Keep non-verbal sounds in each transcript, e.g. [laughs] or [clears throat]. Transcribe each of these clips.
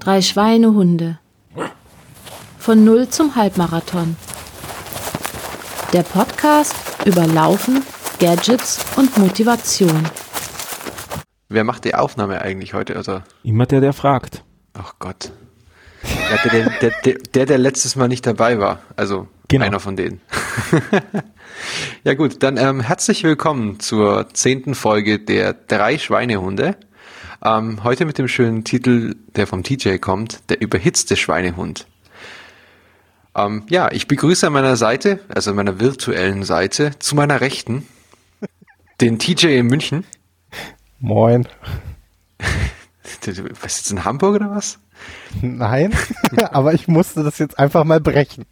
Drei Schweinehunde. Von Null zum Halbmarathon. Der Podcast über Laufen, Gadgets und Motivation. Wer macht die Aufnahme eigentlich heute? Also, Immer der, der fragt. ach Gott. Der, der, der, der, der letztes Mal nicht dabei war. Also Genau. einer von denen. [laughs] ja gut, dann ähm, herzlich willkommen zur zehnten Folge der drei Schweinehunde. Ähm, heute mit dem schönen Titel, der vom TJ kommt, der überhitzte Schweinehund. Ähm, ja, ich begrüße an meiner Seite, also an meiner virtuellen Seite, zu meiner Rechten, [laughs] den TJ in München. Moin. [laughs] Was jetzt in Hamburg oder was? Nein, [laughs] aber ich musste das jetzt einfach mal brechen.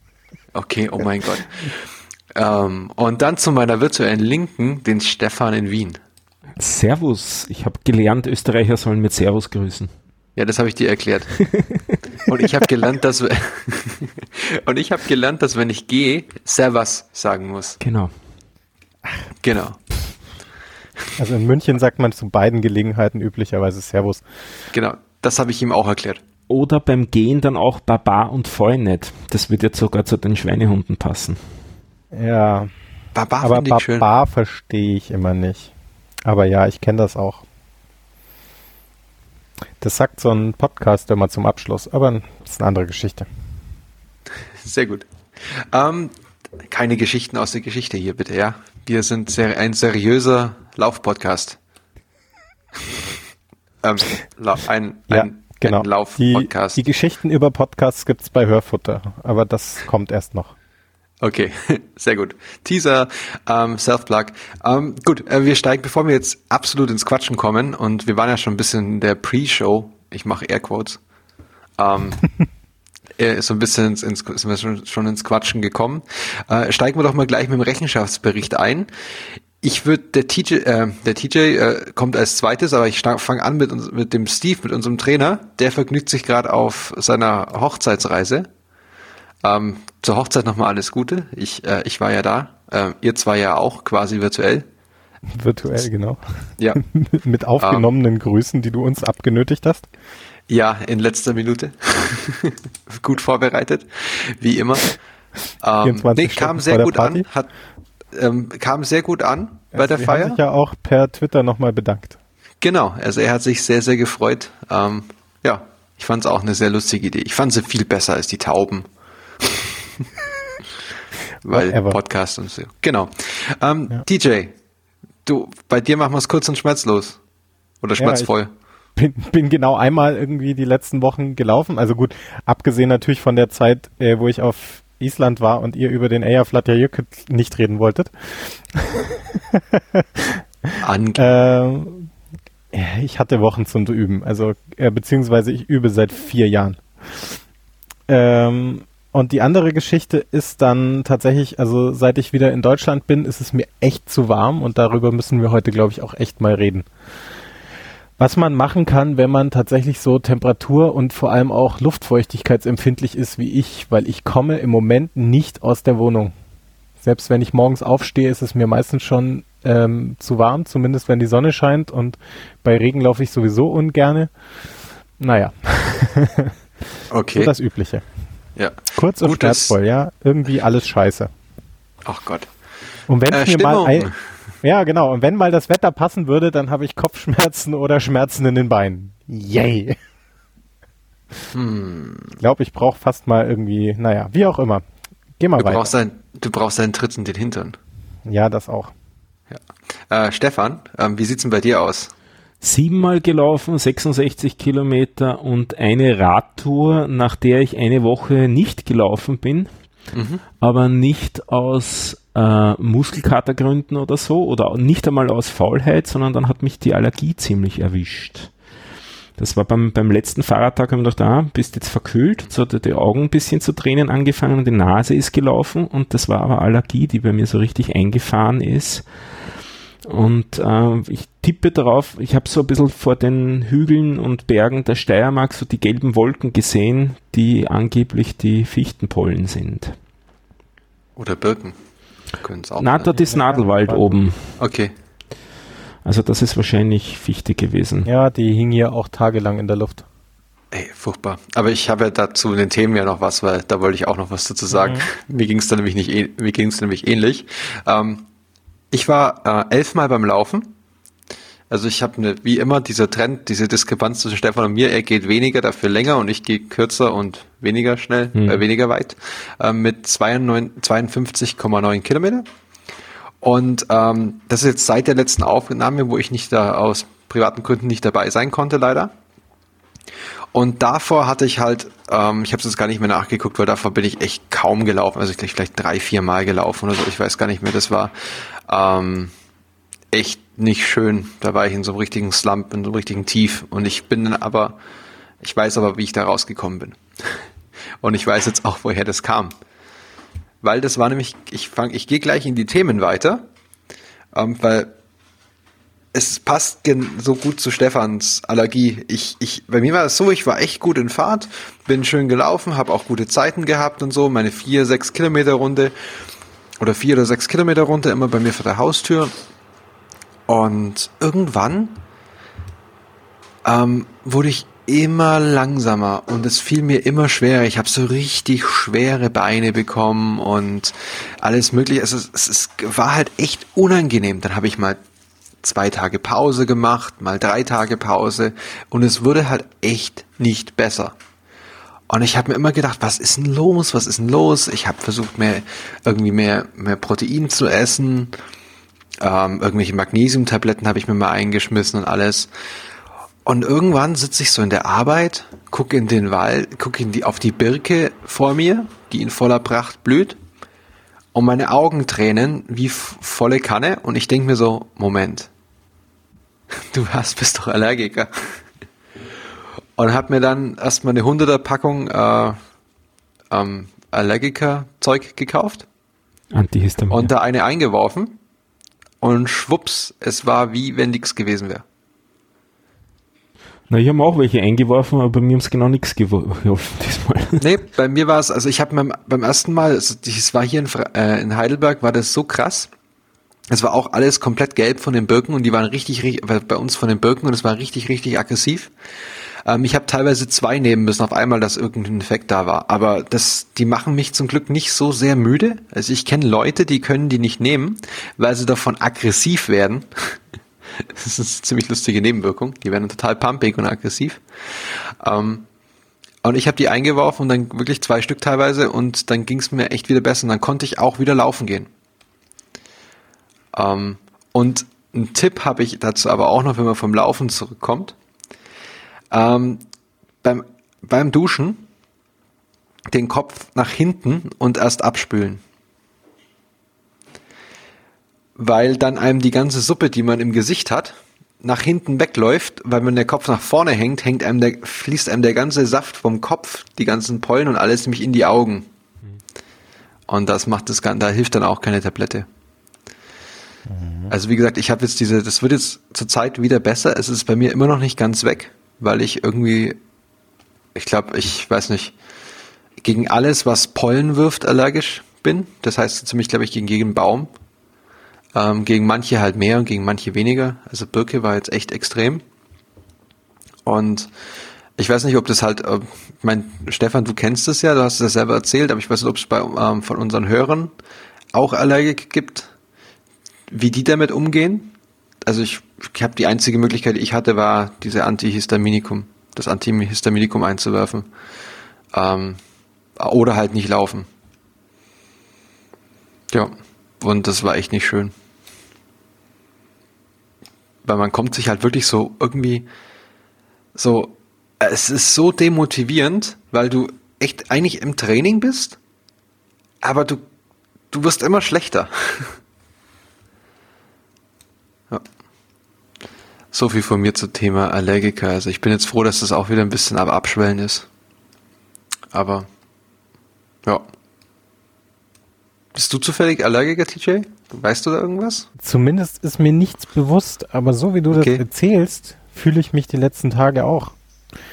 Okay, oh mein Gott. Ähm, und dann zu meiner virtuellen Linken, den Stefan in Wien. Servus. Ich habe gelernt, Österreicher sollen mit Servus grüßen. Ja, das habe ich dir erklärt. [laughs] Und ich habe gelernt, dass [laughs] und ich habe gelernt, dass wenn ich gehe, Servus sagen muss. Genau. Genau, Also in München sagt man zu beiden Gelegenheiten üblicherweise Servus. genau. Das habe ich ihm auch erklärt. Oder beim Gehen dann auch Baba und Fäunet. Das wird jetzt sogar zu den Schweinehunden passen. Ja, Baba aber. Baba verstehe ich immer nicht. Aber ja, ich kenne das auch. Das sagt so ein Podcast immer zum Abschluss, aber das ist eine andere Geschichte. Sehr gut. Ähm, keine Geschichten aus der Geschichte hier bitte, ja. Wir sind sehr, ein seriöser Laufpodcast. [laughs] ähm, lau- ein, Ja, ein, genau. ein Die, Laufpodcast. die Geschichten über Podcasts gibt's bei Hörfutter, aber das kommt erst noch. Okay, [laughs] sehr gut. Teaser, ähm, Self-Plug. Ähm, gut, äh, wir steigen, bevor wir jetzt absolut ins Quatschen kommen, und wir waren ja schon ein bisschen in der Pre-Show, ich mache Airquotes, ähm, [laughs] äh, so ein bisschen ins, ins, sind wir schon, schon ins Quatschen gekommen. Äh, steigen wir doch mal gleich mit dem Rechenschaftsbericht ein. Ich würde, der TJ, äh, der TJ äh, kommt als zweites, aber ich fange an mit, uns, mit dem Steve, mit unserem Trainer. Der vergnügt sich gerade auf seiner Hochzeitsreise. Ähm, zur Hochzeit nochmal alles Gute. Ich, äh, ich war ja da. Äh, ihr zwei ja auch, quasi virtuell. Virtuell, genau. Ja. [laughs] Mit aufgenommenen Grüßen, die du uns abgenötigt hast. Ja, in letzter Minute. [laughs] gut vorbereitet, wie immer. Ähm, 24 nee, kam Stunden sehr gut an. Hat, ähm, kam sehr gut an bei der Sie Feier. haben sich ja auch per Twitter nochmal bedankt. Genau, also er hat sich sehr, sehr gefreut. Ähm, ja, ich fand es auch eine sehr lustige Idee. Ich fand sie viel besser als die Tauben. Weil Whatever. Podcast und so. Genau. Ähm, DJ, du, bei dir machen wir es kurz und schmerzlos. Oder schmerzvoll. bin, bin genau einmal irgendwie die letzten Wochen gelaufen. Also gut, abgesehen natürlich von der Zeit, äh, wo ich auf Island war und ihr über den Eyjafjallajökull nicht reden wolltet. [laughs] Ange ja, ich hatte Wochen zum Üben, also äh, beziehungsweise ich übe seit vier Jahren. Ähm, und die andere Geschichte ist dann tatsächlich, also seit ich wieder in Deutschland bin, ist es mir echt zu warm und darüber müssen wir heute, glaube ich, auch echt mal reden. Was man machen kann, wenn man tatsächlich so Temperatur und vor allem auch Luftfeuchtigkeitsempfindlich ist wie ich, weil ich komme im Moment nicht aus der Wohnung. Selbst wenn ich morgens aufstehe, ist es mir meistens schon ähm, zu warm, zumindest wenn die Sonne scheint und bei Regen laufe ich sowieso ungerne. Naja, [laughs] okay. so das Übliche. Ja. Kurz und schmerzvoll, ja. Irgendwie alles scheiße. Ach Gott. Und wenn Äh, mir mal ein, ja genau, und wenn mal das Wetter passen würde, dann habe ich Kopfschmerzen oder Schmerzen in den Beinen. Yay. Hm. Ich glaube, ich brauche fast mal irgendwie, naja, wie auch immer. Geh mal Du weiter. brauchst, ein, du brauchst einen Tritt in den Hintern. ja, das auch. Äh, Stefan, ähm, wie sieht's denn bei dir aus? Siebenmal gelaufen, 66 Kilometer und eine Radtour, nach der ich eine Woche nicht gelaufen bin, aber nicht aus äh, Muskelkatergründen oder so oder nicht einmal aus Faulheit, sondern dann hat mich die Allergie ziemlich erwischt. Das war beim, beim letzten Fahrradtag, haben wir gedacht, ah, bist jetzt verkühlt, jetzt hat die Augen ein bisschen zu tränen angefangen und die Nase ist gelaufen und das war aber Allergie, die bei mir so richtig eingefahren ist. Und äh, ich tippe darauf, ich habe so ein bisschen vor den Hügeln und Bergen der Steiermark so die gelben Wolken gesehen, die angeblich die Fichtenpollen sind. Oder Birken? Na, dort ist Nadelwald oben. Okay. Also das ist wahrscheinlich Fichte gewesen. Ja, die hing hier auch tagelang in der Luft. Ey, furchtbar. Aber ich habe ja dazu in den Themen ja noch was, weil da wollte ich auch noch was dazu sagen. Mhm. Mir ging es da nämlich nicht, mir ging es nämlich ähnlich. Ähm, ich war äh, elfmal beim Laufen. Also ich habe ne, wie immer dieser Trend, diese Diskrepanz zwischen Stefan und mir, er geht weniger, dafür länger und ich gehe kürzer und weniger schnell, mhm. äh, weniger weit, äh, mit 52,9 Kilometer. Und ähm, das ist jetzt seit der letzten Aufnahme, wo ich nicht da aus privaten Gründen nicht dabei sein konnte, leider. Und davor hatte ich halt, ähm, ich habe es jetzt gar nicht mehr nachgeguckt, weil davor bin ich echt kaum gelaufen. Also ich glaube vielleicht drei, vier Mal gelaufen oder so. Ich weiß gar nicht mehr. Das war ähm, echt nicht schön. Da war ich in so einem richtigen Slump, in so einem richtigen Tief. Und ich bin dann aber, ich weiß aber, wie ich da rausgekommen bin. [laughs] Und ich weiß jetzt auch, woher das kam. Weil das war nämlich, ich fange, ich gehe gleich in die Themen weiter, ähm, weil es passt so gut zu Stefans Allergie. Ich, ich, bei mir war es so, ich war echt gut in Fahrt, bin schön gelaufen, habe auch gute Zeiten gehabt und so, meine vier, sechs Kilometer Runde oder vier oder sechs Kilometer Runde immer bei mir vor der Haustür. Und irgendwann ähm, wurde ich immer langsamer und es fiel mir immer schwerer. Ich habe so richtig schwere Beine bekommen und alles mögliche. Also es, es war halt echt unangenehm. Dann habe ich mal zwei Tage Pause gemacht, mal drei Tage Pause und es wurde halt echt nicht besser. Und ich habe mir immer gedacht, was ist denn los? Was ist denn los? Ich habe versucht, mehr irgendwie mehr mehr Protein zu essen. Ähm, irgendwelche Magnesiumtabletten habe ich mir mal eingeschmissen und alles. Und irgendwann sitze ich so in der Arbeit, gucke in den Wald, gucke die, auf die Birke vor mir, die in voller Pracht blüht und meine Augen tränen wie volle Kanne und ich denke mir so, Moment, [laughs] du hast, bist doch Allergiker. [laughs] Und habe mir dann erstmal eine 100er Packung äh, ähm, Allergiker-Zeug gekauft. Antihistamin. Und da eine eingeworfen und schwupps, es war wie wenn nichts gewesen wäre. Na, ich habe auch welche eingeworfen, aber bei mir haben es genau nichts geholfen [laughs] diesmal. Nee, bei mir war es, also ich habe beim, beim ersten Mal, also es war hier in, äh, in Heidelberg, war das so krass. Es war auch alles komplett gelb von den Birken und die waren richtig, richtig bei uns von den Birken und es war richtig, richtig aggressiv. Ähm, ich habe teilweise zwei nehmen müssen auf einmal, dass irgendein Effekt da war. Aber das, die machen mich zum Glück nicht so sehr müde. Also ich kenne Leute, die können die nicht nehmen, weil sie davon aggressiv werden. [laughs] Das ist eine ziemlich lustige Nebenwirkung. Die werden total pumpig und aggressiv. Ähm, und ich habe die eingeworfen und dann wirklich zwei Stück teilweise und dann ging es mir echt wieder besser und dann konnte ich auch wieder laufen gehen. Ähm, und einen Tipp habe ich dazu aber auch noch, wenn man vom Laufen zurückkommt. Ähm, beim, beim Duschen den Kopf nach hinten und erst abspülen weil dann einem die ganze Suppe, die man im Gesicht hat, nach hinten wegläuft, weil wenn der Kopf nach vorne hängt, hängt einem der, fließt einem der ganze Saft vom Kopf, die ganzen Pollen und alles nämlich in die Augen. Und das macht das, da hilft dann auch keine Tablette. Mhm. Also wie gesagt, ich habe jetzt diese, das wird jetzt zur Zeit wieder besser. Es ist bei mir immer noch nicht ganz weg, weil ich irgendwie, ich glaube, ich weiß nicht, gegen alles, was Pollen wirft, allergisch bin. Das heißt ziemlich, glaube ich, gegen jeden Baum. Ähm, gegen manche halt mehr und gegen manche weniger. Also Birke war jetzt echt extrem. Und ich weiß nicht, ob das halt, äh, mein Stefan, du kennst es ja, du hast es ja selber erzählt, aber ich weiß nicht, ob es bei ähm, von unseren Hörern auch Allergik gibt, wie die damit umgehen. Also ich, ich habe die einzige Möglichkeit, die ich hatte, war diese Antihistaminikum, das Antihistaminikum einzuwerfen. Ähm, oder halt nicht laufen. Ja, und das war echt nicht schön weil man kommt sich halt wirklich so irgendwie so, es ist so demotivierend, weil du echt eigentlich im Training bist, aber du, du wirst immer schlechter. [laughs] ja. So viel von mir zum Thema Allergiker. Also ich bin jetzt froh, dass das auch wieder ein bisschen am Abschwellen ist. Aber, ja. Bist du zufällig Allergiker, TJ? Weißt du da irgendwas? Zumindest ist mir nichts bewusst, aber so wie du okay. das erzählst, fühle ich mich die letzten Tage auch.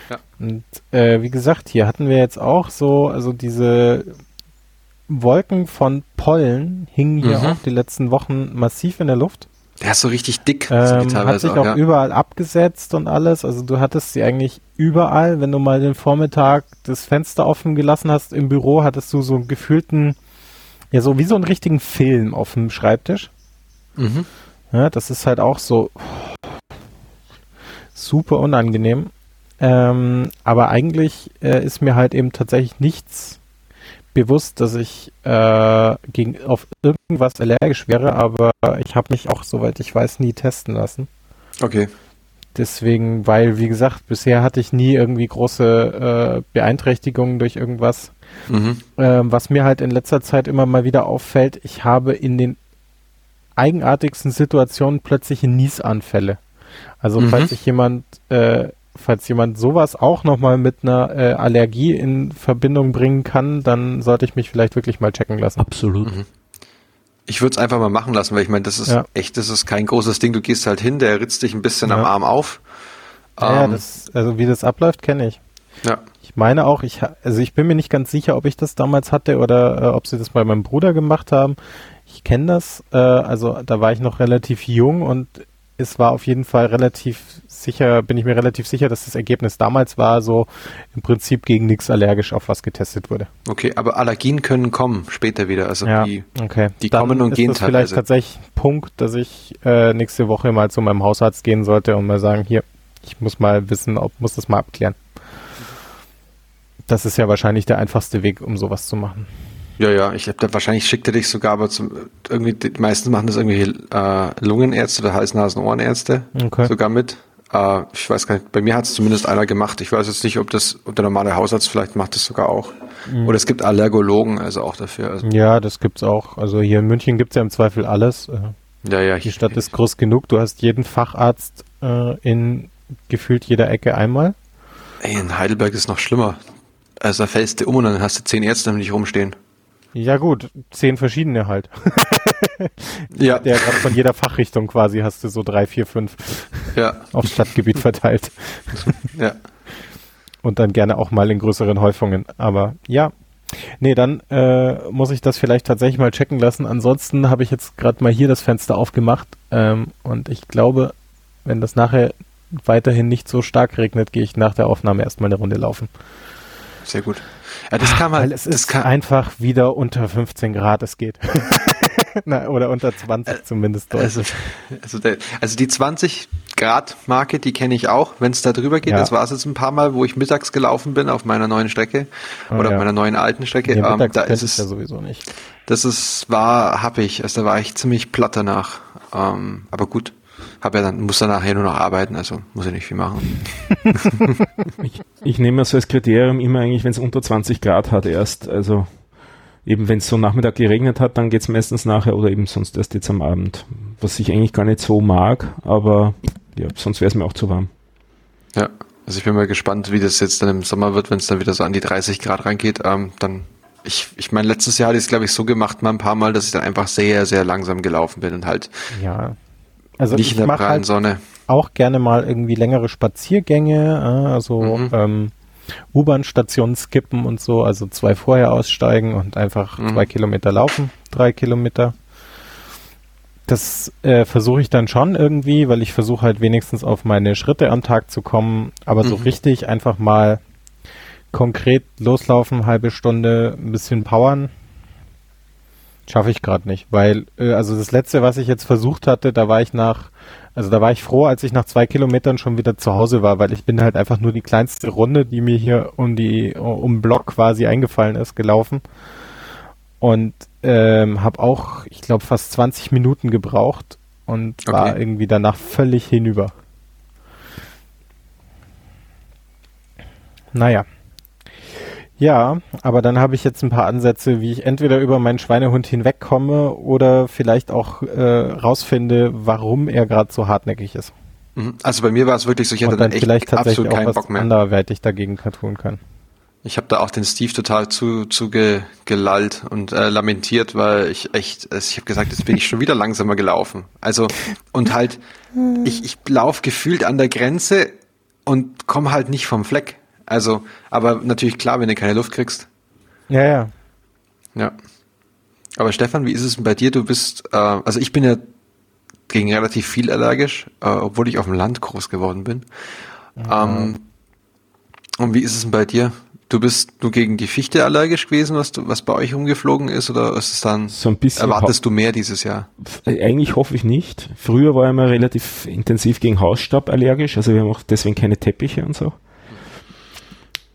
Ja. Und äh, wie gesagt, hier hatten wir jetzt auch so, also diese Wolken von Pollen hingen hier mhm. auch die letzten Wochen massiv in der Luft. Der ist so richtig dick. Ähm, hat sich auch, auch ja. überall abgesetzt und alles. Also du hattest sie eigentlich überall. Wenn du mal den Vormittag das Fenster offen gelassen hast im Büro, hattest du so einen gefühlten, ja so wie so einen richtigen Film auf dem Schreibtisch. Mhm. Ja, das ist halt auch so super unangenehm. Ähm, aber eigentlich äh, ist mir halt eben tatsächlich nichts bewusst, dass ich äh, gegen, auf irgendwas allergisch wäre, aber ich habe mich auch, soweit ich weiß, nie testen lassen. Okay. Deswegen, weil, wie gesagt, bisher hatte ich nie irgendwie große äh, Beeinträchtigungen durch irgendwas. Mhm. Ähm, was mir halt in letzter Zeit immer mal wieder auffällt, ich habe in den eigenartigsten Situationen plötzliche Niesanfälle. Also mhm. falls sich jemand äh, falls jemand sowas auch nochmal mit einer äh, Allergie in Verbindung bringen kann, dann sollte ich mich vielleicht wirklich mal checken lassen. Absolut. Mhm. Ich würde es einfach mal machen lassen, weil ich meine, das ist ja. echt, das ist kein großes Ding. Du gehst halt hin, der ritzt dich ein bisschen ja. am Arm auf. Ja, ähm, das, also wie das abläuft, kenne ich. Ja. Ich meine auch, ich, also ich bin mir nicht ganz sicher, ob ich das damals hatte oder äh, ob sie das bei meinem Bruder gemacht haben. Ich kenne das, äh, also da war ich noch relativ jung und es war auf jeden Fall relativ sicher, bin ich mir relativ sicher, dass das Ergebnis damals war, so im Prinzip gegen nichts allergisch auf was getestet wurde. Okay, aber Allergien können kommen später wieder, also ja, die, okay. die kommen und gehen teilweise. vielleicht tatsächlich ein Punkt, dass ich äh, nächste Woche mal zu meinem Hausarzt gehen sollte und mal sagen, hier, ich muss mal wissen, ob muss das mal abklären. Das ist ja wahrscheinlich der einfachste Weg, um sowas zu machen. Ja, ja, ich habe da wahrscheinlich schickt er dich sogar, aber zum, irgendwie, die meisten machen das irgendwie äh, Lungenärzte oder Hals-, Nasen-, Ohrenärzte okay. sogar mit. Äh, ich weiß gar nicht, bei mir hat es zumindest einer gemacht. Ich weiß jetzt nicht, ob das, ob der normale Hausarzt vielleicht macht das sogar auch. Mhm. Oder es gibt Allergologen, also auch dafür. Also. Ja, das gibt's auch. Also hier in München gibt's ja im Zweifel alles. Äh, ja, ja. Die Stadt ist groß genug. Du hast jeden Facharzt äh, in gefühlt jeder Ecke einmal. Ey, in Heidelberg ist noch schlimmer. Also da fällst du um und dann hast du zehn Ärzte dich rumstehen. Ja gut, zehn verschiedene halt. [laughs] ja. Der von jeder Fachrichtung quasi hast du so drei, vier, fünf ja. aufs Stadtgebiet verteilt. ja. Und dann gerne auch mal in größeren Häufungen. Aber ja. Nee, dann äh, muss ich das vielleicht tatsächlich mal checken lassen. Ansonsten habe ich jetzt gerade mal hier das Fenster aufgemacht ähm, und ich glaube, wenn das nachher weiterhin nicht so stark regnet, gehe ich nach der Aufnahme erstmal eine Runde laufen. Sehr gut. Ja, das kann man. Weil es das ist kann, einfach wieder unter 15 Grad, es geht. [laughs] Na, oder unter 20 äh, zumindest. Also, also, der, also, die 20 Grad Marke, die kenne ich auch, wenn es da drüber geht. Ja. Das war es jetzt ein paar Mal, wo ich mittags gelaufen bin auf meiner neuen Strecke oh, oder ja. auf meiner neuen alten Strecke. Nee, ähm, da ist es ja sowieso nicht. Das ist war hab ich, also da war ich ziemlich platt danach. Ähm, aber gut, hab ja dann, muss dann nachher nur noch arbeiten, also muss ich nicht viel machen. [laughs] ich, ich nehme so als Kriterium immer eigentlich, wenn es unter 20 Grad hat erst, also eben wenn es so Nachmittag geregnet hat, dann geht es meistens nachher oder eben sonst erst jetzt am Abend. Was ich eigentlich gar nicht so mag, aber ja, sonst wäre es mir auch zu warm. Ja, also ich bin mal gespannt, wie das jetzt dann im Sommer wird, wenn es dann wieder so an die 30 Grad reingeht. Ähm, dann, ich, ich meine, letztes Jahr hatte ich es, glaube ich, so gemacht, mal ein paar Mal, dass ich dann einfach sehr, sehr langsam gelaufen bin und halt ja. Also nicht ich prallen halt Sonne. Auch gerne mal irgendwie längere Spaziergänge, äh, also mhm. ähm, U-Bahn-Stationen skippen und so, also zwei vorher aussteigen und einfach mhm. zwei Kilometer laufen, drei Kilometer. Das äh, versuche ich dann schon irgendwie, weil ich versuche halt wenigstens auf meine Schritte am Tag zu kommen, aber mhm. so richtig einfach mal konkret loslaufen, halbe Stunde, ein bisschen powern, Schaffe ich gerade nicht, weil, äh, also das letzte, was ich jetzt versucht hatte, da war ich nach, also da war ich froh, als ich nach zwei Kilometern schon wieder zu Hause war, weil ich bin halt einfach nur die kleinste Runde, die mir hier um die, um Block quasi eingefallen ist, gelaufen. Und ähm, habe auch, ich glaube, fast 20 Minuten gebraucht und okay. war irgendwie danach völlig hinüber. Naja. Ja, aber dann habe ich jetzt ein paar Ansätze, wie ich entweder über meinen Schweinehund hinwegkomme oder vielleicht auch äh, rausfinde, warum er gerade so hartnäckig ist. Mhm. Also bei mir war es wirklich so, ich hatte Und dann, dann vielleicht tatsächlich auch was Bock mehr. anderweitig dagegen tun kann. Ich habe da auch den Steve total zu, zu ge, gelallt und äh, lamentiert, weil ich echt, also ich habe gesagt, jetzt bin ich schon wieder langsamer gelaufen. Also und halt, ich, ich laufe gefühlt an der Grenze und komme halt nicht vom Fleck. Also, aber natürlich klar, wenn du keine Luft kriegst. Ja, ja. Ja. Aber Stefan, wie ist es denn bei dir? Du bist, äh, also ich bin ja gegen relativ viel allergisch, äh, obwohl ich auf dem Land groß geworden bin. Ähm, und wie ist es denn bei dir? Du bist nur gegen die Fichte allergisch gewesen, was, du, was bei euch umgeflogen ist, oder ist es dann, So ein bisschen erwartest du mehr dieses Jahr? Äh, Eigentlich hoffe ich nicht. Früher war ich mal relativ intensiv gegen Hausstaub allergisch, also wir haben auch deswegen keine Teppiche und so.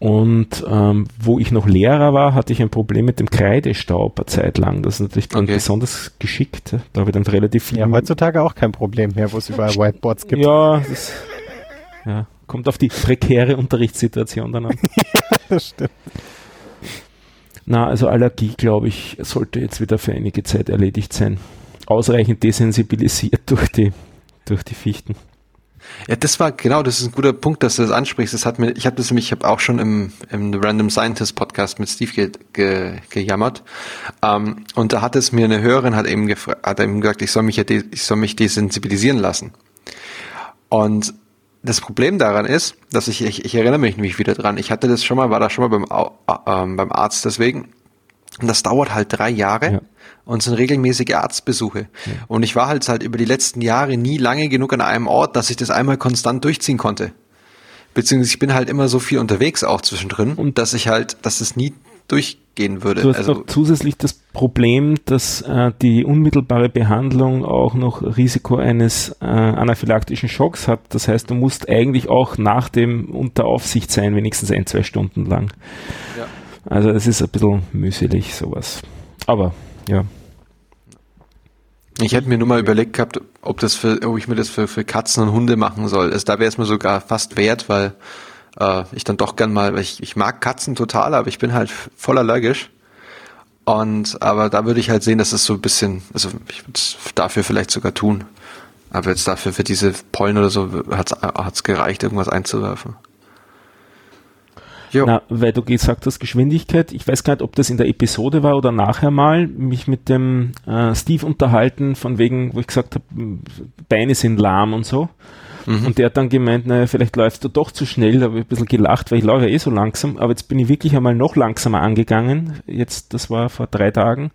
Und ähm, wo ich noch Lehrer war, hatte ich ein Problem mit dem Kreidestaub eine Zeit lang. Das ist natürlich dann Okay. besonders geschickt. Da habe ich dann relativ viel. Ja, heutzutage auch kein Problem mehr, wo es überall Whiteboards gibt. ja, das ja, kommt auf die prekäre Unterrichtssituation dann an. [laughs] das stimmt. Na, also Allergie, glaube ich, sollte jetzt wieder für einige Zeit erledigt sein. Ausreichend desensibilisiert durch die, durch die Fichten. Ja, das war genau, das ist ein guter Punkt, dass du das ansprichst. Das hat mir, ich habe das nämlich, ich auch schon im, im Random Scientist Podcast mit Steve ge, ge, gejammert. Ähm, und da hat es mir eine Hörerin hat eben hat eben gesagt, ich soll mich ich soll mich desensibilisieren lassen. Und das Problem daran ist, dass ich, ich, ich erinnere mich nämlich wieder dran. Ich hatte das schon mal, war da schon mal beim, Au- ähm, beim Arzt deswegen. Und das dauert halt drei Jahre Ja. und sind regelmäßige Arztbesuche. Und ich war halt halt über die letzten Jahre nie lange genug an einem Ort, dass ich das einmal konstant durchziehen konnte. Beziehungsweise ich bin halt immer so viel unterwegs auch zwischendrin, Und- dass ich halt, dass es nie durchgehen würde. Du hast also, noch zusätzlich das Problem, dass äh, die unmittelbare Behandlung auch noch Risiko eines äh, anaphylaktischen Schocks hat. Das heißt, du musst eigentlich auch nach dem unter Aufsicht sein, wenigstens ein, zwei Stunden lang. Ja. Also es ist ein bisschen mühselig, sowas. Aber ja, Ich hätte mir nur mal überlegt gehabt, ob das für, ob ich mir das für, für Katzen und Hunde machen soll. Also da wäre es mir sogar fast wert, weil äh, ich dann doch gern mal, weil ich, ich mag Katzen total, aber ich bin halt voll allergisch. Und aber da würde ich halt sehen, dass es so ein bisschen, also ich würde es dafür vielleicht sogar tun. Aber jetzt dafür für diese Pollen oder so hat's hat's gereicht, irgendwas einzuwerfen. Jo. Na, weil du gesagt hast, Geschwindigkeit, ich weiß gar nicht, ob das in der Episode war oder nachher mal, mich mit dem äh, Steve unterhalten, von wegen, wo ich gesagt habe, Beine sind lahm und so. Und der hat dann gemeint, naja, vielleicht läufst du doch zu schnell, da habe ich ein bisschen gelacht, weil ich laufe ja eh so langsam, aber jetzt bin ich wirklich einmal noch langsamer angegangen, jetzt, das war vor drei Tagen,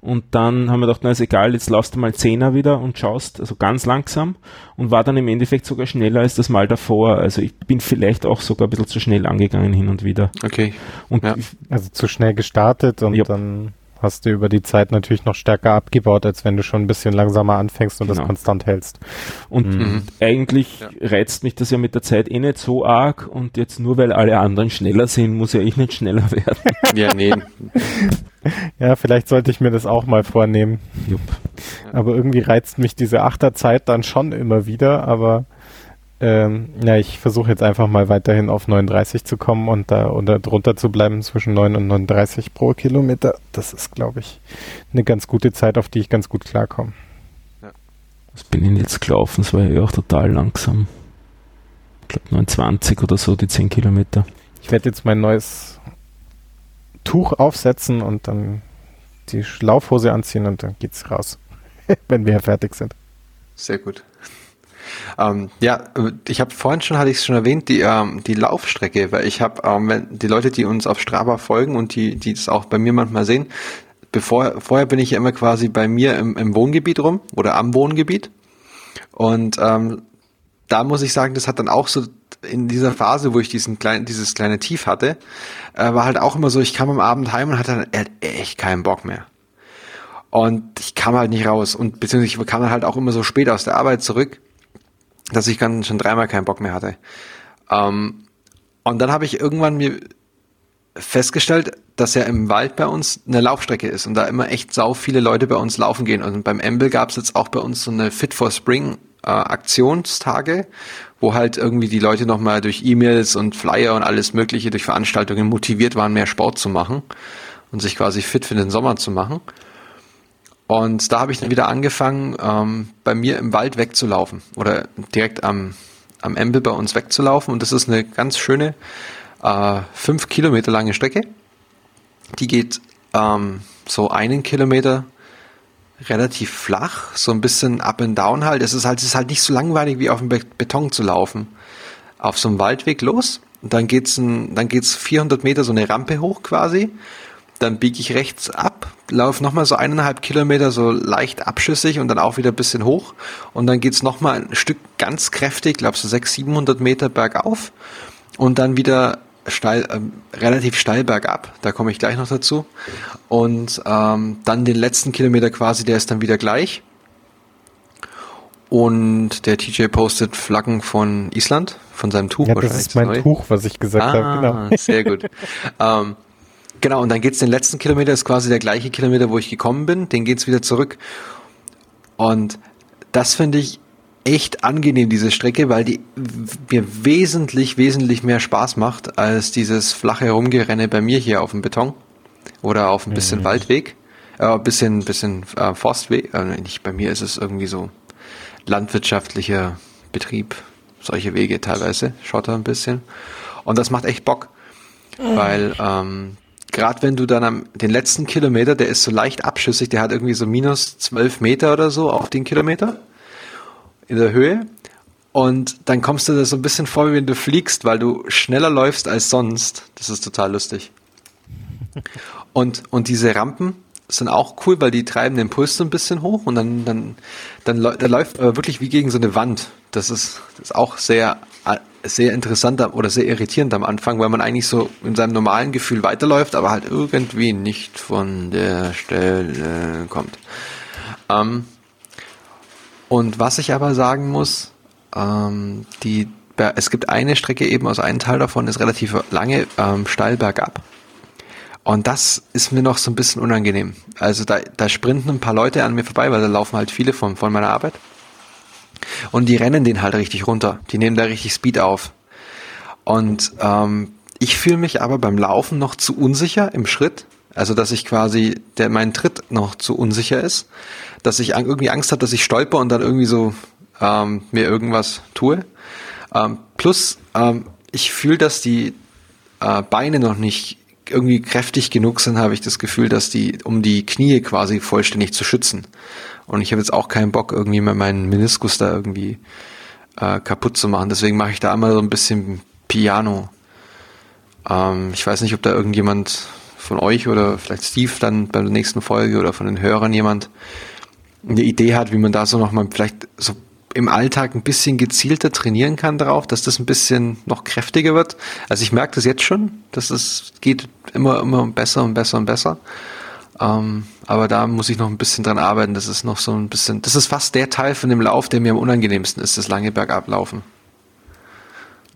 und dann haben wir gedacht, na ist egal, jetzt laufst du mal Zehner wieder und schaust, also ganz langsam, und war dann im Endeffekt sogar schneller als das Mal davor, also ich bin vielleicht auch sogar ein bisschen zu schnell angegangen hin und wieder. Okay. Und Ja. Also zu schnell gestartet und Ja. dann hast du über die Zeit natürlich noch stärker abgebaut, als wenn du schon ein bisschen langsamer anfängst und das Genau. konstant hältst. Und Mhm. eigentlich Ja. reizt mich das ja mit der Zeit eh nicht so arg und jetzt nur weil alle anderen schneller sind, muss ja ich nicht schneller [laughs] werden. Ja, nee. Ja, vielleicht sollte ich mir das auch mal vornehmen. Jupp. Aber irgendwie reizt mich diese Achterzeit dann schon immer wieder, aber ähm, ja, ich versuche jetzt einfach mal weiterhin auf 39 zu kommen und da oder drunter zu bleiben zwischen 9 und 39 pro Kilometer. Das ist, glaube ich, eine ganz gute Zeit, auf die ich ganz gut klarkomme. Was bin ich jetzt gelaufen? Das war ja auch total langsam. Ich glaube 29 oder so, die 10 Kilometer. Ich werde jetzt mein neues Tuch aufsetzen und dann die Laufhose anziehen und dann geht's raus, [laughs] wenn wir fertig sind. Sehr gut. Ähm, ja, ich habe vorhin schon, hatte ich es schon erwähnt, die, ähm, die Laufstrecke, weil ich habe, ähm, die Leute, die uns auf Strava folgen und die, die das auch bei mir manchmal sehen, bevor, vorher bin ich ja immer quasi bei mir im, im Wohngebiet rum oder am Wohngebiet. Und ähm, da muss ich sagen, das hat dann auch so in dieser Phase, wo ich diesen kleinen, dieses kleine Tief hatte, äh, war halt auch immer so, ich kam am Abend heim und hatte dann echt keinen Bock mehr. Und ich kam halt nicht raus. Und beziehungsweise ich kam dann halt auch immer so spät aus der Arbeit zurück, dass ich dann schon dreimal keinen Bock mehr hatte. Ähm, und dann habe ich irgendwann mir festgestellt, dass ja im Wald bei uns eine Laufstrecke ist und da immer echt sau viele Leute bei uns laufen gehen. Und beim Embel gab es jetzt auch bei uns so eine Fit for Spring äh, Aktionstage, wo halt irgendwie die Leute nochmal durch E-Mails und Flyer und alles Mögliche durch Veranstaltungen motiviert waren, mehr Sport zu machen und sich quasi fit für den Sommer zu machen. Und da habe ich dann wieder angefangen, ähm, bei mir im Wald wegzulaufen oder direkt am, am Embel bei uns wegzulaufen. Und das ist eine ganz schöne äh, fünf Kilometer lange Strecke. Die geht ähm, so einen Kilometer relativ flach, so ein bisschen up and down halt. Es ist halt, es ist halt nicht so langweilig wie auf dem Be Beton zu laufen. Auf so einem Waldweg los und dann geht's ein, dann geht's 400 Meter so eine Rampe hoch quasi. dann biege ich rechts ab, laufe nochmal so eineinhalb Kilometer so leicht abschüssig und dann auch wieder ein bisschen hoch. Und dann geht's nochmal ein Stück ganz kräftig, glaube so 600, 700 Meter bergauf und dann wieder steil, ähm, relativ steil bergab. Da komme ich gleich noch dazu. Und ähm, dann den letzten Kilometer quasi, der ist dann wieder gleich. Und der TJ postet Flaggen von Island, von seinem Tuch ja, das ist mein neu. Tuch, was ich gesagt ah, habe. Genau. Sehr gut. [laughs] ähm, genau, und dann geht's den letzten Kilometer, ist quasi der gleiche Kilometer, wo ich gekommen bin. Den geht's wieder zurück. Und das finde ich echt angenehm, diese Strecke, weil die mir wesentlich, wesentlich mehr Spaß macht als dieses flache Rumgerenne bei mir hier auf dem Beton oder auf ein bisschen mhm. Waldweg, äh, bisschen, bisschen äh, Forstweg. Äh, nicht bei mir ist es irgendwie so landwirtschaftlicher Betrieb, solche Wege teilweise, schaut da ein bisschen. Und das macht echt Bock, mhm. weil ähm, gerade wenn du dann am den letzten Kilometer, der ist so leicht abschüssig, der hat irgendwie so minus zwölf Meter oder so auf den Kilometer in der Höhe. Und dann kommst du da so ein bisschen vor, wie wenn du fliegst, weil du schneller läufst als sonst. Das ist total lustig. [laughs] Und, und diese Rampen sind auch cool, weil die treiben den Puls so ein bisschen hoch und dann, dann, dann, da läuft aber wirklich wie gegen so eine Wand. Das ist, das ist auch sehr, sehr interessant oder sehr irritierend am Anfang, weil man eigentlich so in seinem normalen Gefühl weiterläuft, aber halt irgendwie nicht von der Stelle kommt. Ähm, und was ich aber sagen muss, ähm, die, es gibt eine Strecke eben, also ein Teil davon ist relativ lange, ähm, steil bergab. Und das ist mir noch so ein bisschen unangenehm. Also da, da sprinten ein paar Leute an mir vorbei, weil da laufen halt viele von, von meiner Arbeit. Und die rennen den halt richtig runter. Die nehmen da richtig Speed auf. Und ähm, ich fühle mich aber beim Laufen noch zu unsicher im Schritt. Also dass ich quasi, der mein Tritt noch zu unsicher ist dass ich irgendwie Angst habe, dass ich stolper und dann irgendwie so ähm, mir irgendwas tue. Ähm, plus, ähm, ich fühle, dass die äh, Beine noch nicht irgendwie kräftig genug sind, habe ich das Gefühl, dass die, um die Knie quasi vollständig zu schützen. Und ich habe jetzt auch keinen Bock, irgendwie mal meinen Meniskus da irgendwie äh, kaputt zu machen. Deswegen mache ich da einmal so ein bisschen Piano. Ähm, ich weiß nicht, ob da irgendjemand von euch oder vielleicht Steve dann bei der nächsten Folge oder von den Hörern jemand eine Idee hat, wie man da so nochmal vielleicht so im Alltag ein bisschen gezielter trainieren kann darauf, dass das ein bisschen noch kräftiger wird. Also ich merke das jetzt schon, dass es geht immer, immer besser und besser und besser. Ähm, aber da muss ich noch ein bisschen dran arbeiten. Das ist noch so ein bisschen, das ist fast der Teil von dem Lauf, der mir am unangenehmsten ist, das lange Bergablaufen.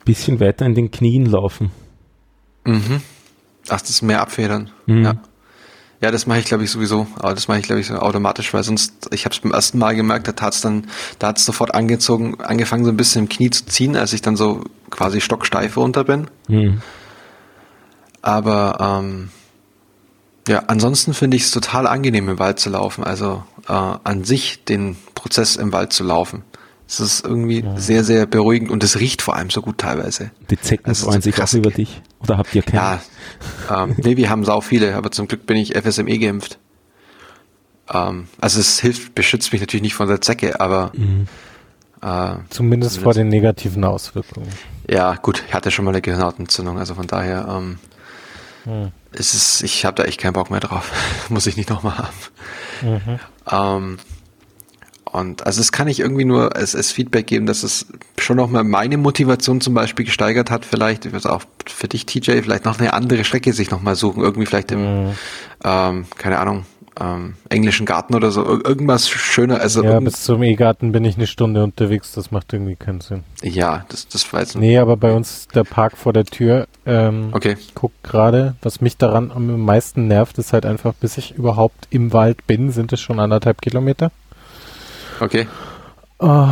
Bisschen weiter in den Knien laufen. Mhm. Ach, das ist mehr abfedern. Mhm. Ja. Ja, das mache ich glaube ich sowieso, aber das mache ich glaube ich so automatisch, weil sonst, ich habe es beim ersten Mal gemerkt, da tat's dann, da hat's sofort angezogen, angefangen so ein bisschen im Knie zu ziehen, als ich dann so quasi stocksteif runter bin. Mhm. Aber ähm, ja, ansonsten finde ich es total angenehm im Wald zu laufen, also äh, an sich den Prozess im Wald zu laufen. Es ist irgendwie ja. sehr, sehr beruhigend und es riecht vor allem so gut teilweise. Die Zecken also freuen sich auch über dich. Oder habt ihr keine? Ja, ähm, nee, wir haben sau viele, aber zum Glück bin ich FSME geimpft. Ähm, also es hilft, beschützt mich natürlich nicht von der Zecke, aber mhm. äh, zumindest vor den negativen Auswirkungen. Ja, gut, ich hatte schon mal eine Gehirnhautentzündung, also von daher ähm, ist es, ich habe da echt keinen Bock mehr drauf. [laughs] Muss ich nicht nochmal haben. Mhm. Ähm, und also es kann ich irgendwie nur als, als Feedback geben, dass es schon nochmal meine Motivation zum Beispiel gesteigert hat, vielleicht, also auch für dich, TJ, vielleicht noch eine andere Strecke sich nochmal suchen, irgendwie vielleicht im, mhm. ähm, keine Ahnung, ähm, englischen Garten oder so, irgendwas schöner. Also ja, bis zum E-Garten bin ich eine Stunde unterwegs, das macht irgendwie keinen Sinn. Ja, das, das weiß ich Nee, aber bei uns der Park vor der Tür, ähm, okay. guck gerade, was mich daran am meisten nervt, ist halt einfach, bis ich überhaupt im Wald bin, sind es schon anderthalb Kilometer. Okay. Oh,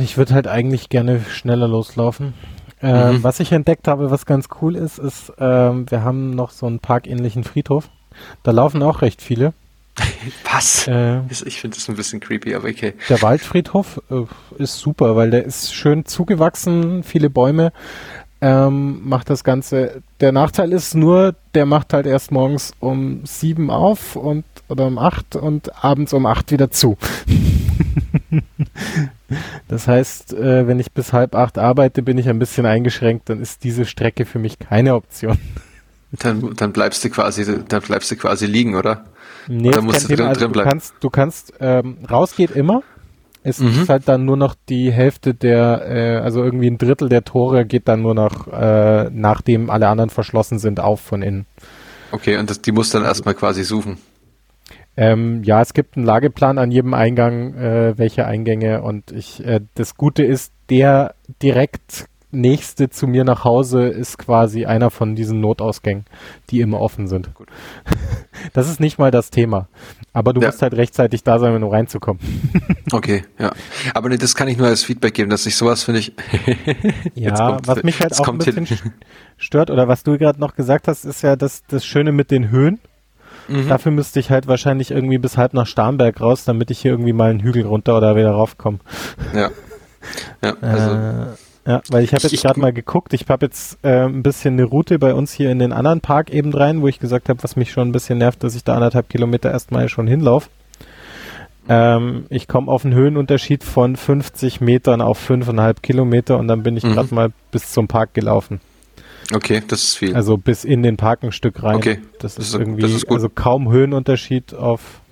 ich würde halt eigentlich gerne schneller loslaufen. Ähm, mhm. Was ich entdeckt habe, was ganz cool ist, ist, ähm, wir haben noch so einen parkähnlichen Friedhof. Da laufen auch recht viele. [laughs] Was? Äh, ich finde das ein bisschen creepy, aber okay. Der Waldfriedhof äh, ist super, weil der ist schön zugewachsen, viele Bäume. Ähm, macht das Ganze. Der Nachteil ist nur, der macht halt erst morgens um sieben auf und oder um acht und abends um acht wieder zu. [laughs] das heißt, äh, wenn ich bis halb acht arbeite, bin ich ein bisschen eingeschränkt, dann ist diese Strecke für mich keine Option. Dann, dann bleibst du quasi, dann bleibst du quasi liegen, oder? Nee, Oder musst du drin, Also drin du bleiben? kannst, du kannst, ähm, raus geht immer. Es Mhm. ist halt dann nur noch die Hälfte der, äh, also irgendwie ein Drittel der Tore geht dann nur noch, äh, nachdem alle anderen verschlossen sind, auf von innen. Okay, und das, die musst du dann erstmal quasi suchen. Ähm, ja, es gibt einen Lageplan an jedem Eingang, äh, welche Eingänge und ich, äh, das Gute ist, der direkt nächste zu mir nach Hause ist quasi einer von diesen Notausgängen, die immer offen sind. Gut. [laughs] Das ist nicht mal das Thema. Aber du Ja. musst halt rechtzeitig da sein, um reinzukommen. [laughs] Okay, ja. Aber nee, das kann ich nur als Feedback geben, dass ich sowas finde ich. [laughs] Ja, kommt- was mich halt auch ein bisschen hin- st- stört oder was du gerade noch gesagt hast, ist ja das, das Schöne mit den Höhen. Mhm. Dafür müsste ich halt wahrscheinlich irgendwie bis halb nach Starnberg raus, damit ich hier irgendwie mal einen Hügel runter oder wieder raufkomme. Ja. Ja, also, äh, ja, weil ich habe jetzt gerade mal geguckt, ich habe jetzt äh, ein bisschen eine Route bei uns hier in den anderen Park eben rein, wo ich gesagt habe, was mich schon ein bisschen nervt, dass ich da anderthalb Kilometer erstmal schon hinlaufe. Ähm, ich komme auf einen Höhenunterschied von 50 Metern auf 5,5 Kilometer und dann bin ich Mhm. gerade mal bis zum Park gelaufen. okay, das ist viel. Also bis in den Park ein Stück rein. Okay, Das das ist irgendwie, das ist also kaum Höhenunterschied auf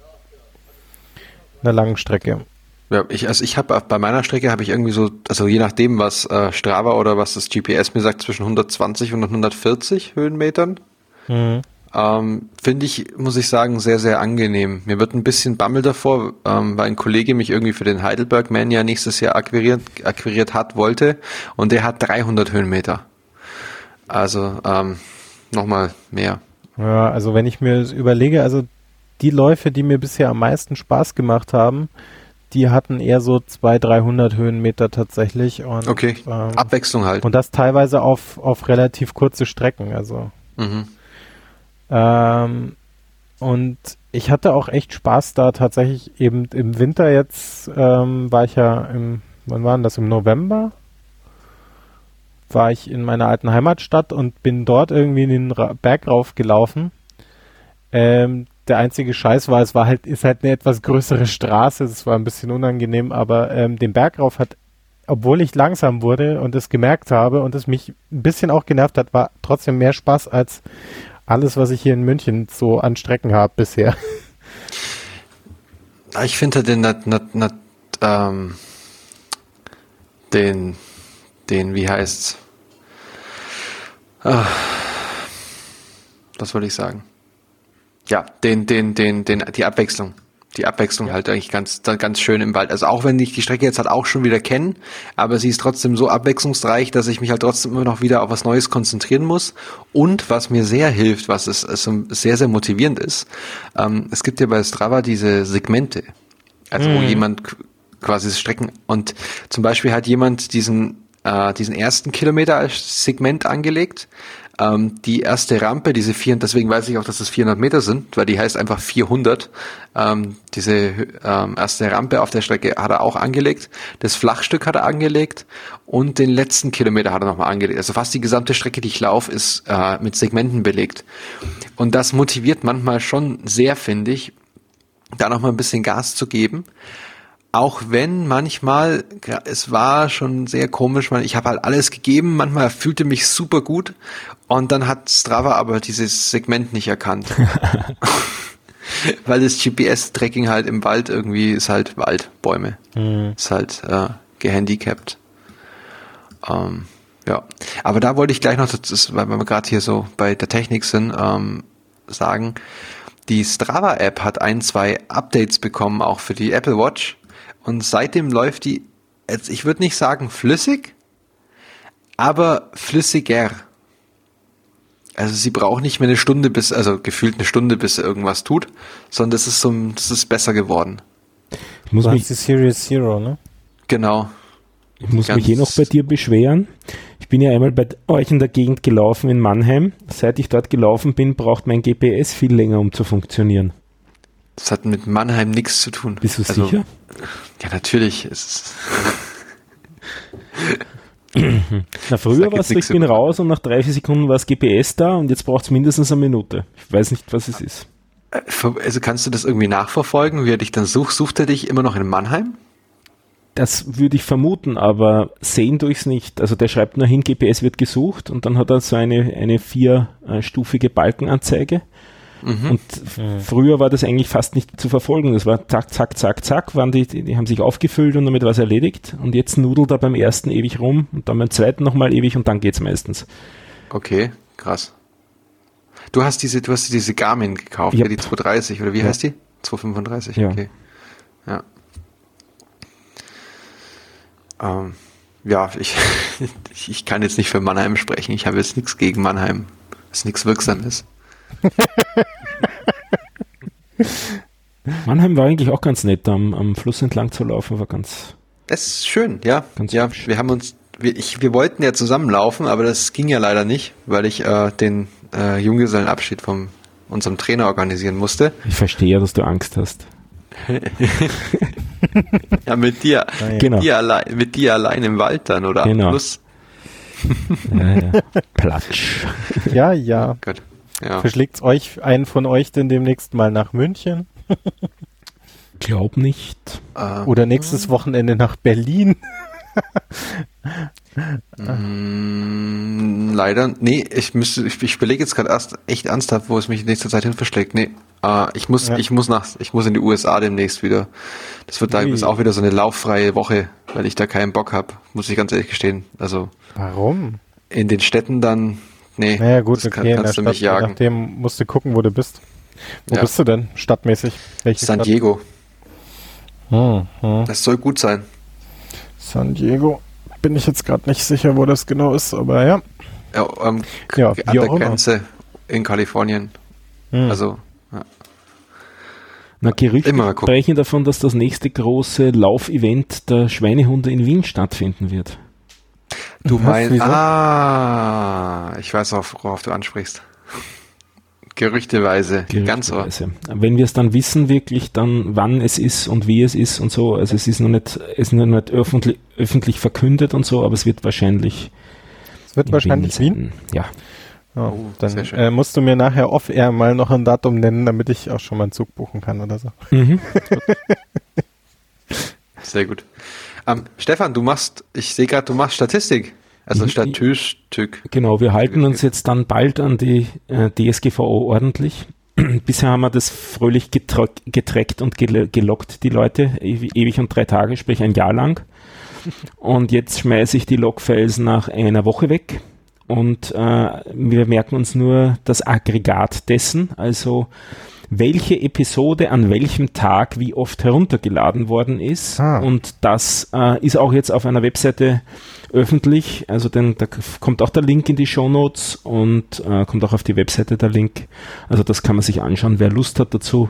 einer langen Strecke. Ja, ich, also ich habe bei meiner Strecke habe ich irgendwie so, also je nachdem, was äh, Strava oder was das GPS mir sagt, zwischen 120 und 140 Höhenmetern. Mhm. Ähm, Finde ich, muss ich sagen, sehr, sehr angenehm. Mir wird ein bisschen Bammel davor, ähm, weil ein Kollege mich irgendwie für den Heidelberg Man ja nächstes Jahr akquiriert, akquiriert hat, wollte und der hat 300 Höhenmeter. Also ähm, nochmal mehr. Ja, also wenn ich mir überlege, also die Läufe, die mir bisher am meisten Spaß gemacht haben, die hatten eher so 200, 300 Höhenmeter tatsächlich. Und, Okay, ähm, Abwechslung halt. und das teilweise auf, auf relativ kurze Strecken. Also Mhm. Ähm, und ich hatte auch echt Spaß da tatsächlich eben im Winter jetzt, ähm, war ich ja im, wann war denn das, im November? War ich in meiner alten Heimatstadt und bin dort irgendwie in den Ra Berg raufgelaufen. Ähm, der einzige Scheiß war, es war halt, ist halt eine etwas größere Straße, es war ein bisschen unangenehm, aber ähm, den Berg rauf hat, obwohl ich langsam wurde und es gemerkt habe und es mich ein bisschen auch genervt hat, war trotzdem mehr Spaß als alles, was ich hier in München so an Strecken habe bisher. [laughs] Ah, Ich finde den, nat, nat, nat, ähm, den, den, wie heißt's? Ah, was wollte ich sagen? Ja, den, den, den, den, die Abwechslung. Die Abwechslung halt eigentlich ganz, ganz schön im Wald. Also auch wenn ich die Strecke jetzt halt auch schon wieder kenne, aber sie ist trotzdem so abwechslungsreich, dass ich mich halt trotzdem immer noch wieder auf was Neues konzentrieren muss. Und was mir sehr hilft, was es, es sehr, sehr motivierend ist, ähm, es gibt ja bei Strava diese Segmente. Also wo jemand qu- quasi Strecken und zum Beispiel hat jemand diesen äh, diesen ersten Kilometer als Segment angelegt. Ähm, die erste Rampe, diese vier, deswegen weiß ich auch, dass das 400 Meter sind, weil die heißt einfach 400. Ähm, diese ähm, erste Rampe auf der Strecke hat er auch angelegt. Das Flachstück hat er angelegt und den letzten Kilometer hat er nochmal angelegt. Also fast die gesamte Strecke, die ich laufe, ist äh, mit Segmenten belegt. Und das motiviert manchmal schon sehr, finde ich, da noch mal ein bisschen Gas zu geben. Auch wenn manchmal, es war schon sehr komisch, ich habe halt alles gegeben, manchmal fühlte mich super gut und dann hat Strava aber dieses Segment nicht erkannt. [laughs] Weil das GPS-Tracking halt im Wald irgendwie ist halt Wald, Bäume. Ist halt äh, gehandicapt. Ähm, ja, aber da wollte ich gleich noch, ist, weil wir gerade hier so bei der Technik sind, ähm, sagen, die Strava-App hat ein, zwei Updates bekommen, auch für die Apple Watch. Und seitdem läuft die, jetzt, ich würde nicht sagen flüssig, aber flüssiger. Also sie braucht nicht mehr eine Stunde bis, also gefühlt eine Stunde, bis sie irgendwas tut, sondern das ist so, das ist besser geworden. Ich muss Du mich die Series Zero, ne? Genau. Ich muss Ganz- mich eh noch bei dir beschweren. Ich bin ja einmal bei euch in der Gegend gelaufen in Mannheim. Seit ich dort gelaufen bin, braucht mein GPS viel länger, um zu funktionieren. Das hat mit Mannheim nichts zu tun. Bist du Also, sicher? Ja, natürlich. Es ist, [laughs] Na, früher war es ich bin raus und nach drei, vier Sekunden war das GPS da und jetzt braucht es mindestens eine Minute. Ich weiß nicht, was es ist. also kannst du das irgendwie nachverfolgen, wie er dich dann sucht? Sucht er dich immer noch in Mannheim? das würde ich vermuten, aber sehen durchs nicht. Also der schreibt nur hin, GPS wird gesucht und dann hat er so eine, eine vierstufige Balkenanzeige. Mhm. Und mhm. früher war das eigentlich fast nicht zu verfolgen. Das war zack, zack, zack, zack, waren die, die haben sich aufgefüllt und damit war es erledigt. Und jetzt nudelt er beim ersten ewig rum und dann beim zweiten nochmal ewig und dann geht's meistens. Okay, krass. Du hast diese, du hast diese Garmin gekauft, yep. die 230 oder wie ja. heißt die? 235, ja. okay. Ja. Ähm, ja, [laughs] ich, ich kann jetzt nicht für Mannheim sprechen. Ich habe jetzt nichts gegen Mannheim. Das ist nichts Wirksames. [laughs] Mannheim war eigentlich auch ganz nett, am, am Fluss entlang zu laufen, war ganz. Das ist schön, ja. Ganz ja, hübsch. wir haben uns, wir, ich, wir wollten ja zusammenlaufen, aber das ging ja leider nicht, weil ich äh, den äh, Junggesellenabschied von unserem Trainer organisieren musste. Ich verstehe ja, dass du Angst hast. [laughs] ja, mit dir, genau. dir allein, mit dir allein im Wald dann, oder? Genau. Plus. ja, ja. Platsch. Ja, ja. Oh Gott. Ja. Verschlägt euch einen von euch denn demnächst mal nach München? [laughs] Glaub nicht. Uh, oder nächstes Wochenende nach Berlin? [laughs] mm, leider, nee, ich müsste, ich, ich belege jetzt gerade erst echt ernsthaft, wo es mich in nächster Zeit hin verschlägt. Nee, äh, ich muss, ja. ich muss nach, ich muss in die USA demnächst wieder. Das wird da ist auch wieder so eine lauffreie Woche, weil ich da keinen Bock habe, muss ich ganz ehrlich gestehen. Also. Warum? In den Städten dann, nee, naja, gut, das okay, kann, kannst du Stadt, mich jagen. Nachdem musst du gucken, wo du bist. Wo ja. bist du denn, stadtmäßig? Welche San Stadt? Diego. Hm, hm. Das soll gut sein. San Diego. Bin ich jetzt gerade nicht sicher, wo das genau ist, aber ja. Ja, ähm, ja an der Grenze in Kalifornien. Hm. Also, ja. Na, Gerüchte sprechen davon, dass das nächste große Laufevent der Schweinehunde in Wien stattfinden wird. Du meinst, ah, ich weiß auch, worauf du ansprichst. Gerüchteweise, Gerüchteweise. ganz so. Wenn wir es dann wissen, wirklich dann, wann es ist und wie es ist und so, also es ist noch nicht, es ist noch nicht öffentlich, öffentlich verkündet und so, aber es wird wahrscheinlich. Es wird wahrscheinlich Wien. Wien? Ja. Oh, oh, dann äh, musst du mir nachher off-air mal noch ein Datum nennen, damit ich auch schon mal einen Zug buchen kann oder so. Mhm. [laughs] Sehr gut. Ähm, Stefan, du machst, ich sehe gerade, du machst Statistik. Also Statistisch. Genau, wir halten uns jetzt dann bald an die äh, DSGVO ordentlich. [clears throat] Bisher haben wir das fröhlich getrackt und gelockt, die Leute, ewig und drei Tage, sprich ein Jahr lang. [laughs] Und jetzt schmeiße ich die Logfiles nach einer Woche weg und äh, wir merken uns nur das Aggregat dessen, also welche Episode an welchem Tag wie oft heruntergeladen worden ist. Ah. Und das äh, ist auch jetzt auf einer Webseite öffentlich. Also denn, da kommt auch der Link in die Show Notes und äh, kommt auch auf die Webseite der Link. Also das kann man sich anschauen, wer Lust hat dazu,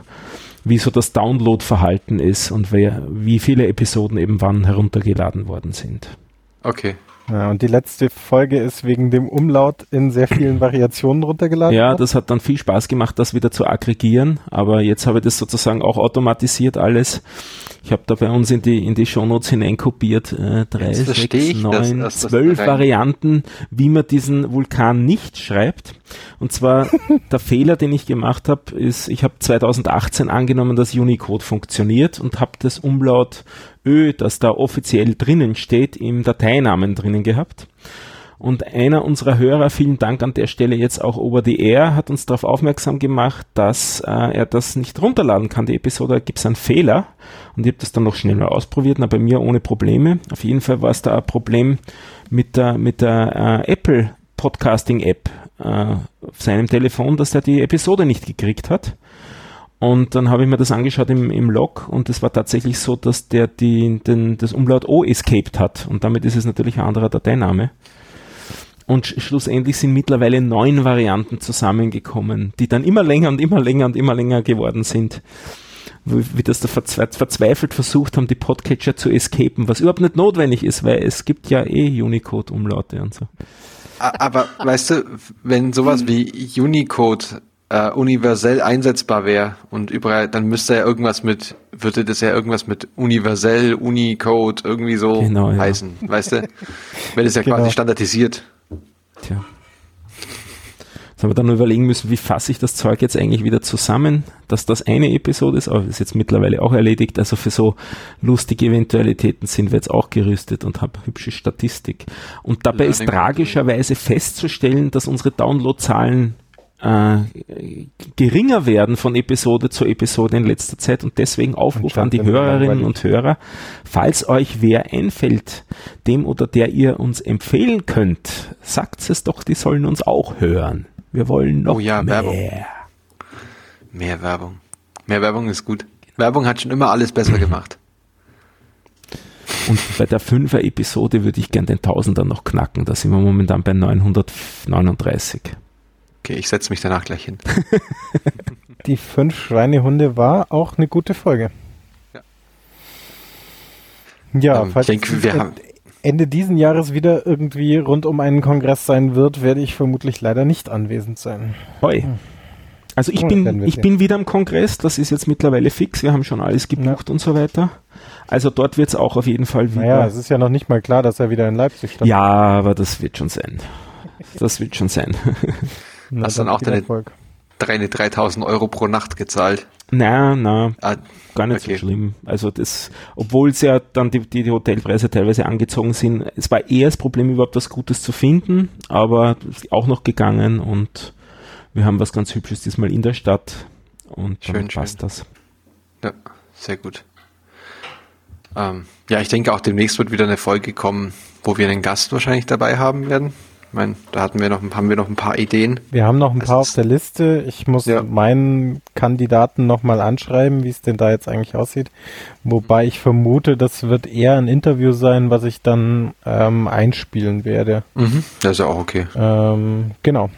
wie so das Download-Verhalten ist und wer, wie viele Episoden eben wann heruntergeladen worden sind. Okay. Ja, und die letzte Folge ist wegen dem Umlaut in sehr vielen Variationen runtergeladen. Ja, das hat dann viel Spaß gemacht, das wieder zu aggregieren. Aber jetzt habe ich das sozusagen auch automatisiert alles. Ich habe da bei uns in die, in die Shownotes hineinkopiert, äh, drei, sechs, neun, das, zwölf Varianten, wie man diesen Vulkan nicht schreibt. Und zwar [laughs] der Fehler, den ich gemacht habe, ist, ich habe 2018 angenommen, dass Unicode funktioniert und habe das Umlaut Ö, das da offiziell drinnen steht, im Dateinamen drinnen gehabt. Und einer unserer Hörer, vielen Dank an der Stelle jetzt auch over the air, hat uns darauf aufmerksam gemacht, dass äh, er das nicht runterladen kann. Die Episode da gibt es einen Fehler. Und ich habe das dann noch schnell mal ausprobiert, na, bei mir ohne Probleme. Auf jeden Fall war es da ein Problem mit der, mit der äh, Apple Podcasting App äh, auf seinem Telefon, dass er die Episode nicht gekriegt hat. Und dann habe ich mir das angeschaut im, im Log und es war tatsächlich so, dass der die, den, das Umlaut O escaped hat. Und damit ist es natürlich ein anderer Dateiname. Und schlussendlich sind mittlerweile neun Varianten zusammengekommen, die dann immer länger und immer länger und immer länger geworden sind. Wie, wie das da verzweifelt versucht haben, die Podcatcher zu escapen, was überhaupt nicht notwendig ist, weil es gibt ja eh Unicode-Umlaute und so. Aber weißt du, wenn sowas wie Unicode äh, universell einsetzbar wäre und überall, dann müsste ja irgendwas mit, würde das ja irgendwas mit universell, Unicode irgendwie so genau, ja. heißen, weißt du? Wäre das ja genau. quasi standardisiert. Tja. Jetzt haben wir dann nur überlegen müssen, wie fasse ich das Zeug jetzt eigentlich wieder zusammen, dass das eine Episode ist, aber das ist jetzt mittlerweile auch erledigt. Also für so lustige Eventualitäten sind wir jetzt auch gerüstet und haben hübsche Statistik. Und dabei ist tragischerweise festzustellen, dass unsere Downloadzahlen äh, geringer werden von Episode zu Episode in letzter Zeit und deswegen Aufruf an die Hörerinnen und Hörer, falls euch wer einfällt, dem oder der ihr uns empfehlen könnt, sagt es doch, die sollen uns auch hören. Wir wollen noch oh ja, mehr. Werbung. Mehr Werbung. Mehr Werbung ist gut. Werbung hat schon immer alles besser gemacht. Und bei der Fünfer-Episode würde ich gern den Tausender noch knacken. Da sind wir momentan bei 939. Okay, ich setze mich danach gleich hin. [laughs] Die fünf Schweinehunde war auch eine gute Folge. Ja, ja ähm, falls ich denke, wir haben Ende diesen Jahres wieder irgendwie rund um einen Kongress sein wird, werde ich vermutlich leider nicht anwesend sein. Hoi. Hm. Also ich bin, ich bin wieder am Kongress, das ist jetzt mittlerweile fix, wir haben schon alles gebucht ja. und so weiter. Also dort wird es auch auf jeden Fall wieder. Naja, es ist ja noch nicht mal klar, dass er wieder in Leipzig stattfindet. Ja, aber das wird schon sein. Das wird schon sein. [laughs] Na, Hast dann auch deine, deine 3000 Euro pro Nacht gezahlt? Nein, nein, ah, gar nicht okay. so schlimm. Also das, obwohl es ja dann die, die, Hotelpreise teilweise angezogen sind, es war eher das Problem, überhaupt was Gutes zu finden, aber auch noch gegangen und wir haben was ganz Hübsches diesmal in der Stadt und schön, dann passt schön. das. Ja, sehr gut. Ähm, ja, ich denke auch demnächst wird wieder eine Folge kommen, wo wir einen Gast wahrscheinlich dabei haben werden. Ich meine, da hatten wir noch, haben wir noch ein paar Ideen. Wir haben noch ein das paar auf der Liste. Ich muss ja. meinen Kandidaten nochmal anschreiben, wie es denn da jetzt eigentlich aussieht. Wobei ich vermute, das wird eher ein Interview sein, was ich dann ähm, einspielen werde. Mhm. Das ist ja auch okay. Ähm, genau.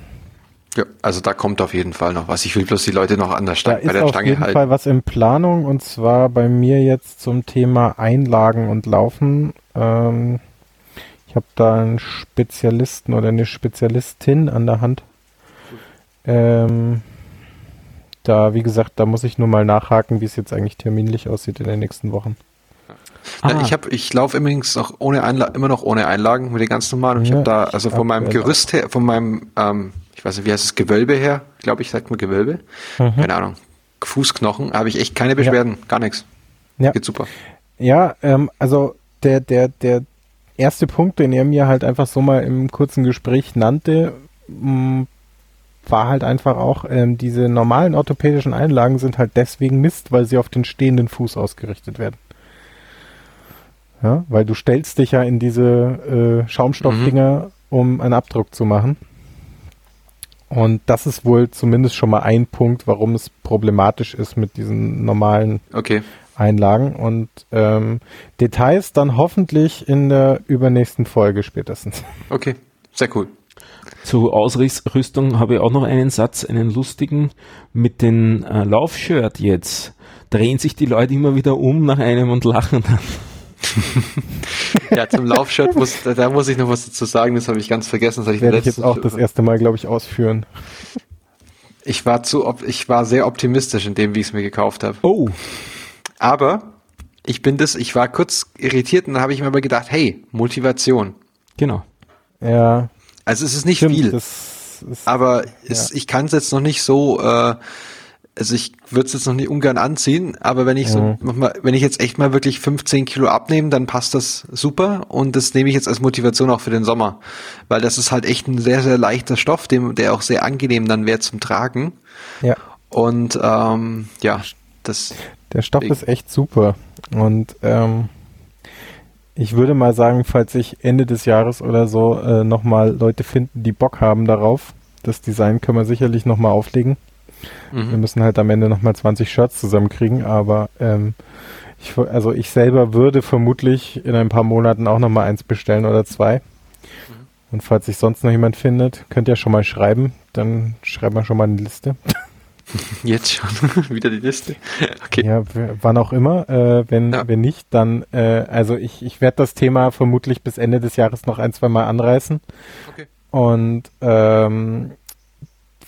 Ja, also da kommt auf jeden Fall noch was. Ich will bloß die Leute noch an der Stange, bei der Stange halten. auf jeden halten. Fall was in Planung und zwar bei mir jetzt zum Thema Einlagen und Laufen. Ähm, ich habe da einen Spezialisten oder eine Spezialistin an der Hand. Ähm, da, wie gesagt, da muss ich nur mal nachhaken, wie es jetzt eigentlich terminlich aussieht in den nächsten Wochen. Ah. Ich habe, ich laufe übrigens noch ohne Einla immer noch ohne Einlagen mit den ganz normalen. Und ja, ich habe da, also von meinem Gerüst her, von meinem, ähm, ich weiß nicht, wie heißt es, Gewölbe her, glaube ich, sagt man Gewölbe. Mhm. Keine Ahnung. Fußknochen, habe ich echt keine Beschwerden, ja. gar nichts. Ja. Geht super. Ja, ähm, also der, der, der erste Punkt, den er mir halt einfach so mal im kurzen Gespräch nannte, mm, war halt einfach auch, ähm, diese normalen orthopädischen Einlagen sind halt deswegen Mist, weil sie auf den stehenden Fuß ausgerichtet werden. Ja, weil du stellst dich ja in diese äh, Schaumstoffdinger, mhm. um einen Abdruck zu machen. Und das ist wohl zumindest schon mal ein Punkt, warum es problematisch ist mit diesen normalen okay. Einlagen und ähm, Details dann hoffentlich in der übernächsten Folge spätestens. [laughs] Okay, sehr cool. Zur Ausrüstung habe ich auch noch einen Satz, einen lustigen. Mit dem äh, Laufshirt jetzt drehen sich die Leute immer wieder um nach einem und lachen dann. [laughs] ja, zum Laufshirt muss, da muss ich noch was dazu sagen, das habe ich ganz vergessen. Das, das werde ich jetzt auch das erste Mal, glaube ich, ausführen. Ich war zu, ich war sehr optimistisch in dem, wie ich es mir gekauft habe. Oh. Aber ich bin das, ich war kurz irritiert und dann habe ich mir aber gedacht, hey, Motivation. Genau. Ja. Also es ist nicht Stimmt, viel. Ist, aber es, ja. ich kann es jetzt noch nicht so, äh, also ich würde es jetzt noch nicht ungern anziehen, aber wenn ich ja. so, mal, wenn ich jetzt echt mal wirklich 15 Kilo abnehme, dann passt das super und das nehme ich jetzt als Motivation auch für den Sommer, weil das ist halt echt ein sehr, sehr leichter Stoff, dem, der auch sehr angenehm dann wäre zum Tragen. Ja. Und ähm, ja, das. Der Stoff ist echt super. Und ähm, ich würde mal sagen, falls sich Ende des Jahres oder so äh, nochmal Leute finden, die Bock haben darauf, das Design können wir sicherlich nochmal auflegen. Mhm. Wir müssen halt am Ende nochmal 20 Shirts zusammenkriegen, aber ähm, ich, also ich selber würde vermutlich in ein paar Monaten auch nochmal eins bestellen oder zwei. Mhm. Und falls sich sonst noch jemand findet, könnt ihr schon mal schreiben. Dann schreiben wir schon mal eine Liste. [laughs] Jetzt schon [laughs] wieder die Liste. Okay. Ja, wann auch immer. Äh, wenn, ja. wenn nicht, dann, äh, also ich, ich werde das Thema vermutlich bis Ende des Jahres noch ein, zwei Mal anreißen. Okay. Und ähm,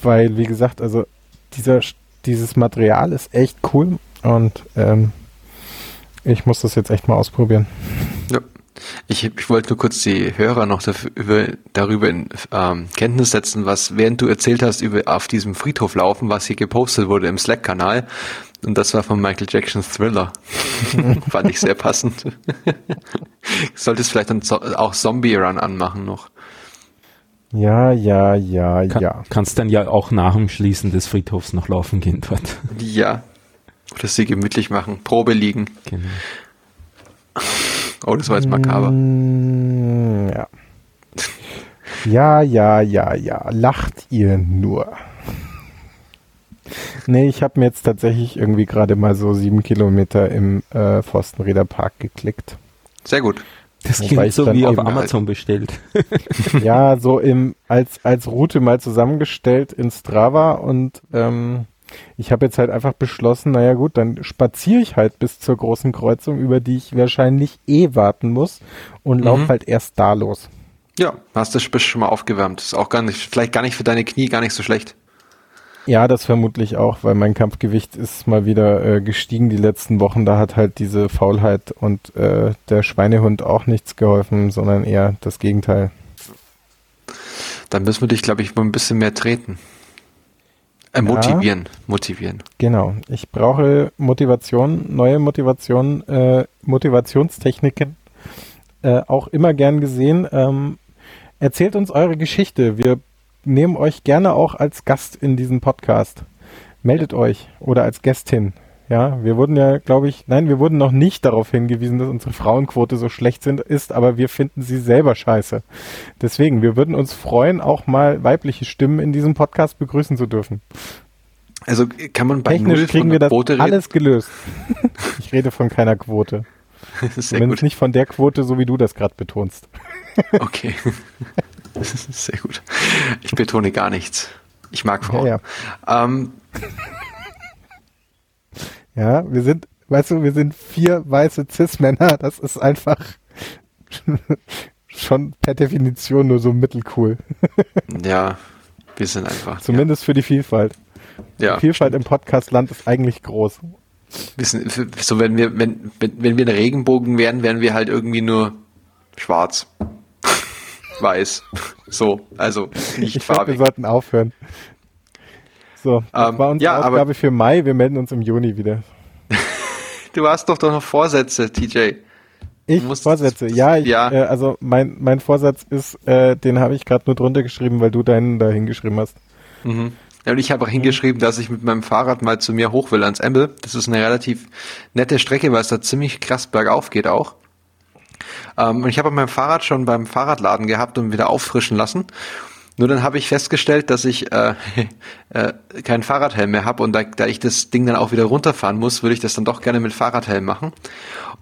weil, wie gesagt, also dieser, dieses Material ist echt cool und ähm, ich muss das jetzt echt mal ausprobieren. Ja, Ich, ich wollte nur kurz die Hörer noch dafür, über, darüber in ähm, Kenntnis setzen, was während du erzählt hast über auf diesem Friedhof laufen, was hier gepostet wurde im Slack-Kanal. Und das war von Michael Jacksons Thriller. [laughs] Fand ich sehr passend. Solltest vielleicht dann auch Zombie Run anmachen noch. Ja, ja, ja, Kann, ja. Kannst dann ja auch nach dem Schließen des Friedhofs noch laufen gehen dort. Ja. Oder sie gemütlich machen. Probe liegen. Genau. Oh, das war jetzt makaber. Mm, ja. [laughs] Ja, ja, ja, ja. Lacht ihr nur. Nee, ich habe mir jetzt tatsächlich irgendwie gerade mal so sieben Kilometer im äh, Forstenrieder Park geklickt. Sehr gut. Das klingt ich so wie auf eben Amazon bestellt. ja, [laughs] so im als als Route mal zusammengestellt in Strava und ähm, ich habe jetzt halt einfach beschlossen, naja gut, dann spaziere ich halt bis zur großen Kreuzung, über die ich wahrscheinlich eh warten muss und Mhm. laufe halt erst da los. Ja, hast du bist schon mal aufgewärmt. Ist auch gar nicht, vielleicht gar nicht für deine Knie gar nicht so schlecht. Ja, das vermutlich auch, weil mein Kampfgewicht ist mal wieder äh, gestiegen die letzten Wochen. Da hat halt diese Faulheit und äh, der Schweinehund auch nichts geholfen, sondern eher das Gegenteil. Dann müssen wir dich, glaube ich, mal ein bisschen mehr treten. Äh, Ja. motivieren. Motivieren. Genau. Ich brauche Motivation, neue Motivation, äh, Motivationstechniken. Äh, auch immer gern gesehen. Ähm, erzählt uns eure Geschichte. Wir nehmen euch gerne auch als Gast in diesen Podcast. Meldet euch oder als Gästin. Ja, wir wurden ja, glaube ich, nein, wir wurden noch nicht darauf hingewiesen, dass unsere Frauenquote so schlecht sind, ist, aber wir finden sie selber scheiße. Deswegen, wir würden uns freuen, auch mal weibliche Stimmen in diesem Podcast begrüßen zu dürfen. Also kann man bei Technisch kriegen wir das alles gelöst. ich rede von keiner Quote. Das [laughs] ist sehr Zumindest gut. nicht von der Quote, so wie du das gerade betonst. [laughs] Okay. Das [laughs] ist sehr gut. Ich betone gar nichts. Ich mag Frauen. Ja, Ähm, Ja, wir sind, weißt du, wir sind vier weiße Cis-Männer. Das ist einfach [laughs] schon per Definition nur so mittelcool. [laughs] ja, wir sind einfach. Zumindest für die Vielfalt. ja, Die Vielfalt im Podcastland ist eigentlich groß. wir sind, so wenn wir, wenn, wenn, wenn wir ein Regenbogen wären, wären wir halt irgendwie nur schwarz. [laughs] Weiß. So, also nicht Ich glaube, wir farbig. sollten aufhören. So, das Ähm, war unsere ja, aber- Aufgabe für Mai. Wir melden uns im Juni wieder. [laughs] Du hast doch doch noch Vorsätze, TJ. Ich Vorsätze. Ja, ich, Ja. Äh, also mein mein Vorsatz ist, äh, den habe ich gerade nur drunter geschrieben, weil du deinen da hingeschrieben hast. Mhm. Ja, und ich habe auch hingeschrieben, dass ich mit meinem Fahrrad mal zu mir hoch will ans Embel. Das ist eine relativ nette Strecke, weil es da ziemlich krass bergauf geht auch. Ähm, und ich habe mein Fahrrad schon beim Fahrradladen gehabt und wieder auffrischen lassen. Nur dann habe ich festgestellt, dass ich äh, [laughs] äh, keinen Fahrradhelm mehr habe und da, da ich das Ding dann auch wieder runterfahren muss, würde ich das dann doch gerne mit Fahrradhelm machen.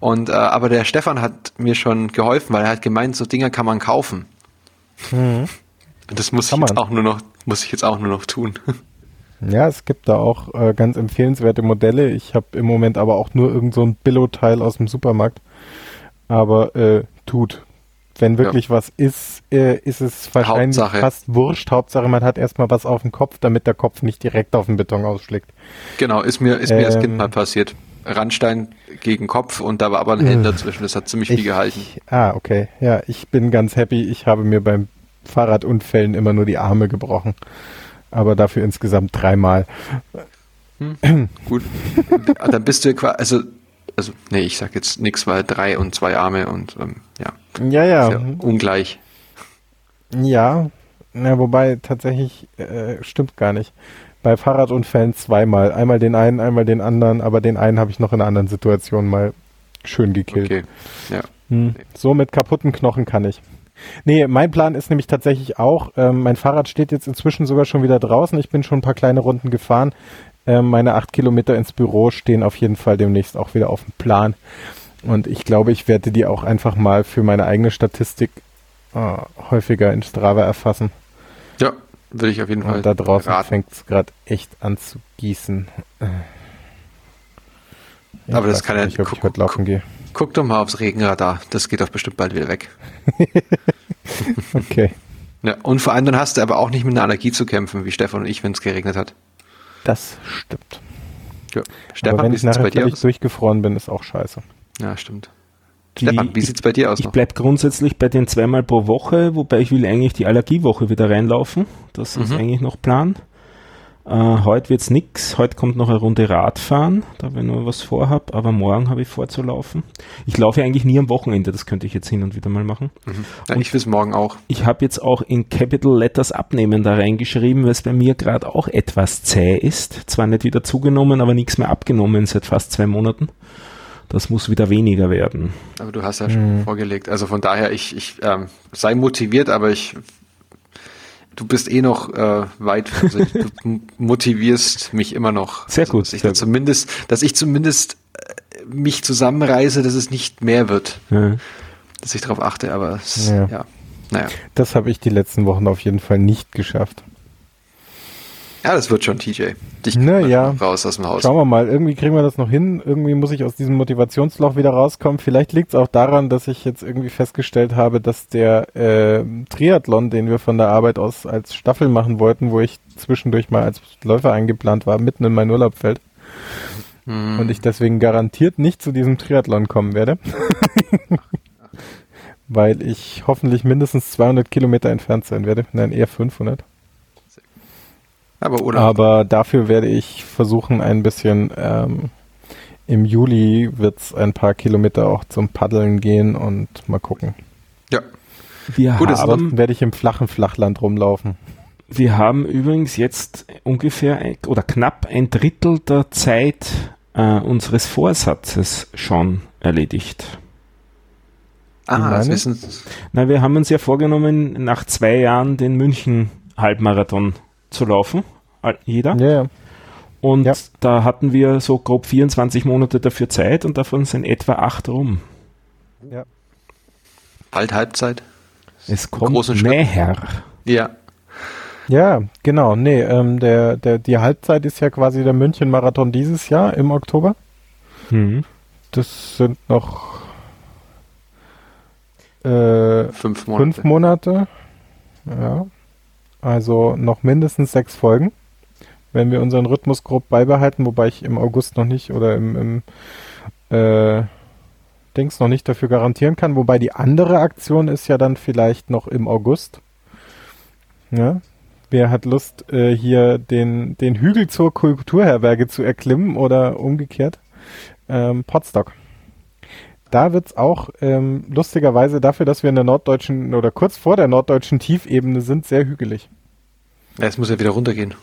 Und äh, aber der Stefan hat mir schon geholfen, weil er hat gemeint, so Dinger kann man kaufen. Und das muss Kann ich jetzt man. auch nur noch muss ich jetzt auch nur noch tun. [laughs] Ja, es gibt da auch äh, ganz empfehlenswerte Modelle. Ich habe im Moment aber auch nur irgend so ein Billo-Teil aus dem Supermarkt. Aber äh, tut. Wenn wirklich was ist, äh, ist es wahrscheinlich Hauptsache. fast wurscht. Hauptsache, man hat erstmal was auf dem Kopf, damit der Kopf nicht direkt auf den Beton ausschlägt. Genau, ist mir, ist mir als Kind Ähm. mal passiert. Randstein gegen Kopf und da war aber ein Helm dazwischen. Das hat ziemlich viel gehalten. Ah, okay. Ja, ich bin ganz happy. Ich habe mir beim Fahrradunfällen immer nur die Arme gebrochen. Aber dafür insgesamt dreimal. Gut. Dann bist du quasi, also, also, nee, ich sag jetzt nix, weil drei und zwei Arme und, ähm, ja, Ja, ja. sehr ungleich. Ja, na, wobei tatsächlich äh, stimmt gar nicht. Bei Fahrradunfällen zweimal. Einmal den einen, einmal den anderen, aber den einen habe ich noch in einer anderen Situation mal schön gekillt. Okay. Ja. Hm. So mit kaputten Knochen kann ich. Nee, mein Plan ist nämlich tatsächlich auch, ähm, mein Fahrrad steht jetzt inzwischen sogar schon wieder draußen. Ich bin schon ein paar kleine Runden gefahren. Ähm, meine acht Kilometer ins Büro stehen auf jeden Fall demnächst auch wieder auf dem Plan. Und ich glaube, ich werde die auch einfach mal für meine eigene Statistik äh, häufiger in Strava erfassen. Ja, würde ich auf jeden Fall Und da draußen fängt es gerade echt an zu gießen. Äh. Ich Aber das kann ja- nicht, ob guck- ich heute laufen gehe. Guck doch mal aufs Regenradar. Das geht doch bestimmt bald wieder weg. [laughs] Okay, Ja, und vor allem dann hast du aber auch nicht mit einer Allergie zu kämpfen, wie Stefan und ich, wenn es geregnet hat. das stimmt. Ja. Aber Stefan, wenn wie ich nachher bei dir durchgefroren bin, ist auch scheiße. Ja, stimmt. Die, Stefan, wie sieht's bei dir aus? Ich noch? bleib grundsätzlich bei den zweimal pro Woche, wobei ich will eigentlich die Allergiewoche wieder reinlaufen. Das ist Mhm. eigentlich noch Plan. Äh, heute wird's nix. Heute kommt noch eine Runde Radfahren, da wenn ich noch was vorhab, aber morgen habe ich vor zu laufen. Ich laufe ja eigentlich nie am Wochenende, das könnte ich jetzt hin und wieder mal machen. Mhm. Ja, ich will morgen auch. Ich habe jetzt auch in Capital Letters abnehmen da reingeschrieben, weil es bei mir gerade auch etwas zäh ist. Zwar nicht wieder zugenommen, aber nichts mehr abgenommen seit fast zwei Monaten. Das muss wieder weniger werden. Aber du hast ja schon vorgelegt. Also von daher, ich, ich ähm, sei motiviert, aber ich du bist eh noch äh, weit, also ich, du motivierst mich immer noch. [laughs] Sehr also, gut, Dass ich, sehr zumindest, dass ich zumindest äh, mich zusammenreiße, dass es nicht mehr wird, Ja. dass ich darauf achte, aber es, Ja. ja. Naja. Das habe ich die letzten Wochen auf jeden Fall nicht geschafft. Ja, das wird schon, TJ. Dich Na kriegt man ja. noch raus aus dem Haus. Schauen wir mal, irgendwie kriegen wir das noch hin. Irgendwie muss ich aus diesem Motivationsloch wieder rauskommen. Vielleicht liegt es auch daran, dass ich jetzt irgendwie festgestellt habe, dass der äh, Triathlon, den wir von der Arbeit aus als Staffel machen wollten, wo ich zwischendurch mal als Läufer eingeplant war, mitten in meinen Urlaub fällt. Hm. Und ich deswegen garantiert nicht zu diesem Triathlon kommen werde. [laughs] Weil ich hoffentlich mindestens 200 Kilometer entfernt sein werde. Nein, eher 500. aber oder? Aber dafür werde ich versuchen, ein bisschen ähm, im Juli wird's ein paar Kilometer auch zum Paddeln gehen und mal gucken. ja. Wir, Gut, es haben, werde ich im flachen Flachland rumlaufen. wir haben übrigens jetzt ungefähr ein, oder knapp ein Drittel der Zeit äh, unseres Vorsatzes schon erledigt. Ah, meine? das wissen. Na, wir haben uns ja vorgenommen, nach zwei Jahren den München-Halbmarathon zu laufen. Jeder. Ja, ja. Und Ja. da hatten wir so grob 24 Monate dafür Zeit und davon sind etwa acht rum. Bald Halbzeit. Es kommt näher. Ja. Ja, genau. Nee, ähm, der, der, die Halbzeit ist ja quasi der München-Marathon dieses Jahr im Oktober. Hm. Das sind noch äh, Fünf Monate. fünf Monate. Ja. Also noch mindestens sechs Folgen, wenn wir unseren Rhythmus grob beibehalten, wobei ich im August noch nicht oder im, im äh, Dings noch nicht dafür garantieren kann. Wobei die andere Aktion ist ja dann vielleicht noch im August. Ja. Wer hat Lust, äh, hier den, den Hügel zur Kulturherberge zu erklimmen oder umgekehrt? Ähm, Potsdok. Da wird's auch ähm, lustigerweise dafür, dass wir in der norddeutschen oder kurz vor der norddeutschen Tiefebene sind, sehr hügelig. Ja, es muss ja wieder runtergehen.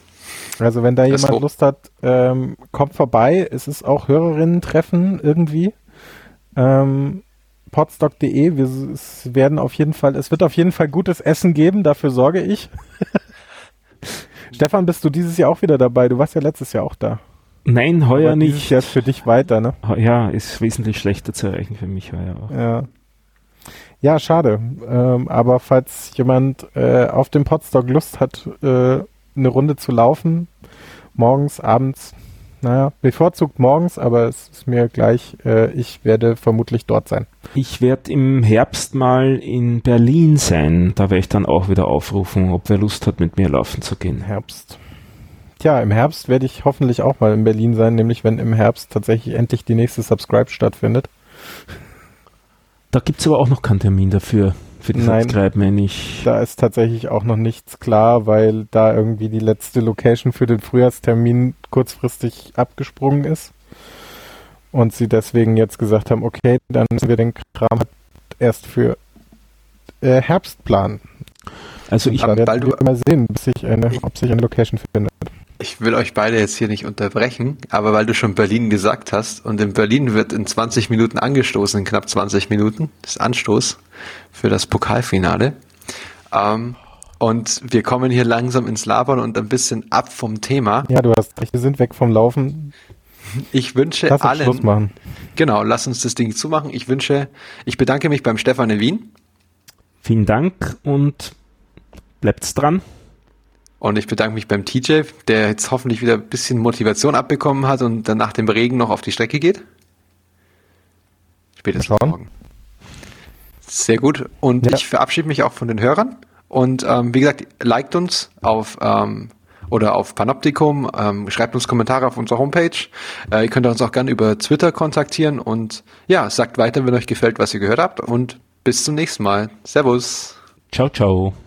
Also wenn da Ach jemand. Lust hat, ähm, kommt vorbei. Es ist auch Hörerinnen-Treffen irgendwie. Ähm, Podstock.de. Wir es werden auf jeden Fall, es wird auf jeden Fall gutes Essen geben. Dafür sorge ich. [laughs] Stefan, bist du dieses Jahr auch wieder dabei? Du warst ja letztes Jahr auch da. Nein, heuer Aber nicht. Jahr ist für dich weiter, ne? Ja, ist wesentlich schlechter zu erreichen für mich heuer auch. Ja. Ja, schade. Ähm, aber falls jemand äh, auf dem Podstock Lust hat, äh, eine Runde zu laufen, morgens, abends, naja, bevorzugt morgens, aber es ist mir gleich, äh, ich werde vermutlich dort sein. Ich werde im Herbst mal in Berlin sein. Da werde ich dann auch wieder aufrufen, ob wer Lust hat, mit mir laufen zu gehen. Herbst. Tja, im Herbst werde ich hoffentlich auch mal in Berlin sein, nämlich wenn im Herbst tatsächlich endlich die nächste Subscribe stattfindet. Da gibt es aber auch noch keinen Termin dafür, für die Nein. Subscribe, wenn ich. Da ist tatsächlich auch noch nichts klar, weil da irgendwie die letzte Location für den Frühjahrstermin kurzfristig abgesprungen ist. Und sie deswegen jetzt gesagt haben, okay, dann müssen wir den Kram halt erst für äh, Herbst planen. Also ich, wir mal sehen, bis sich eine, ob sich eine Location findet. Ich will euch beide jetzt hier nicht unterbrechen, aber weil du schon Berlin gesagt hast und in Berlin wird in 20 Minuten angestoßen, in knapp 20 Minuten, das Anstoß für das Pokalfinale. Ähm, und wir kommen hier langsam ins Labern und ein bisschen ab vom Thema. Ja, du hast recht, wir sind weg vom Laufen. Ich wünsche Lass uns Schluss allen, machen. genau, lass uns das Ding zumachen. Ich wünsche, ich bedanke mich beim Stefan in Wien vielen Dank und bleibt's dran. Und ich bedanke mich beim TJ, der jetzt hoffentlich wieder ein bisschen Motivation abbekommen hat und dann nach dem Regen noch auf die Strecke geht. Spätestens morgen. Sehr gut. Und Ja. ich verabschiede mich auch von den Hörern. Und ähm, wie gesagt, liked uns auf, ähm, oder auf Panoptikum. Ähm, schreibt uns Kommentare auf unserer Homepage. Äh, ihr könnt uns auch gerne über Twitter kontaktieren und ja, sagt weiter, wenn euch gefällt, was ihr gehört habt und bis zum nächsten Mal. Servus. Ciao, ciao.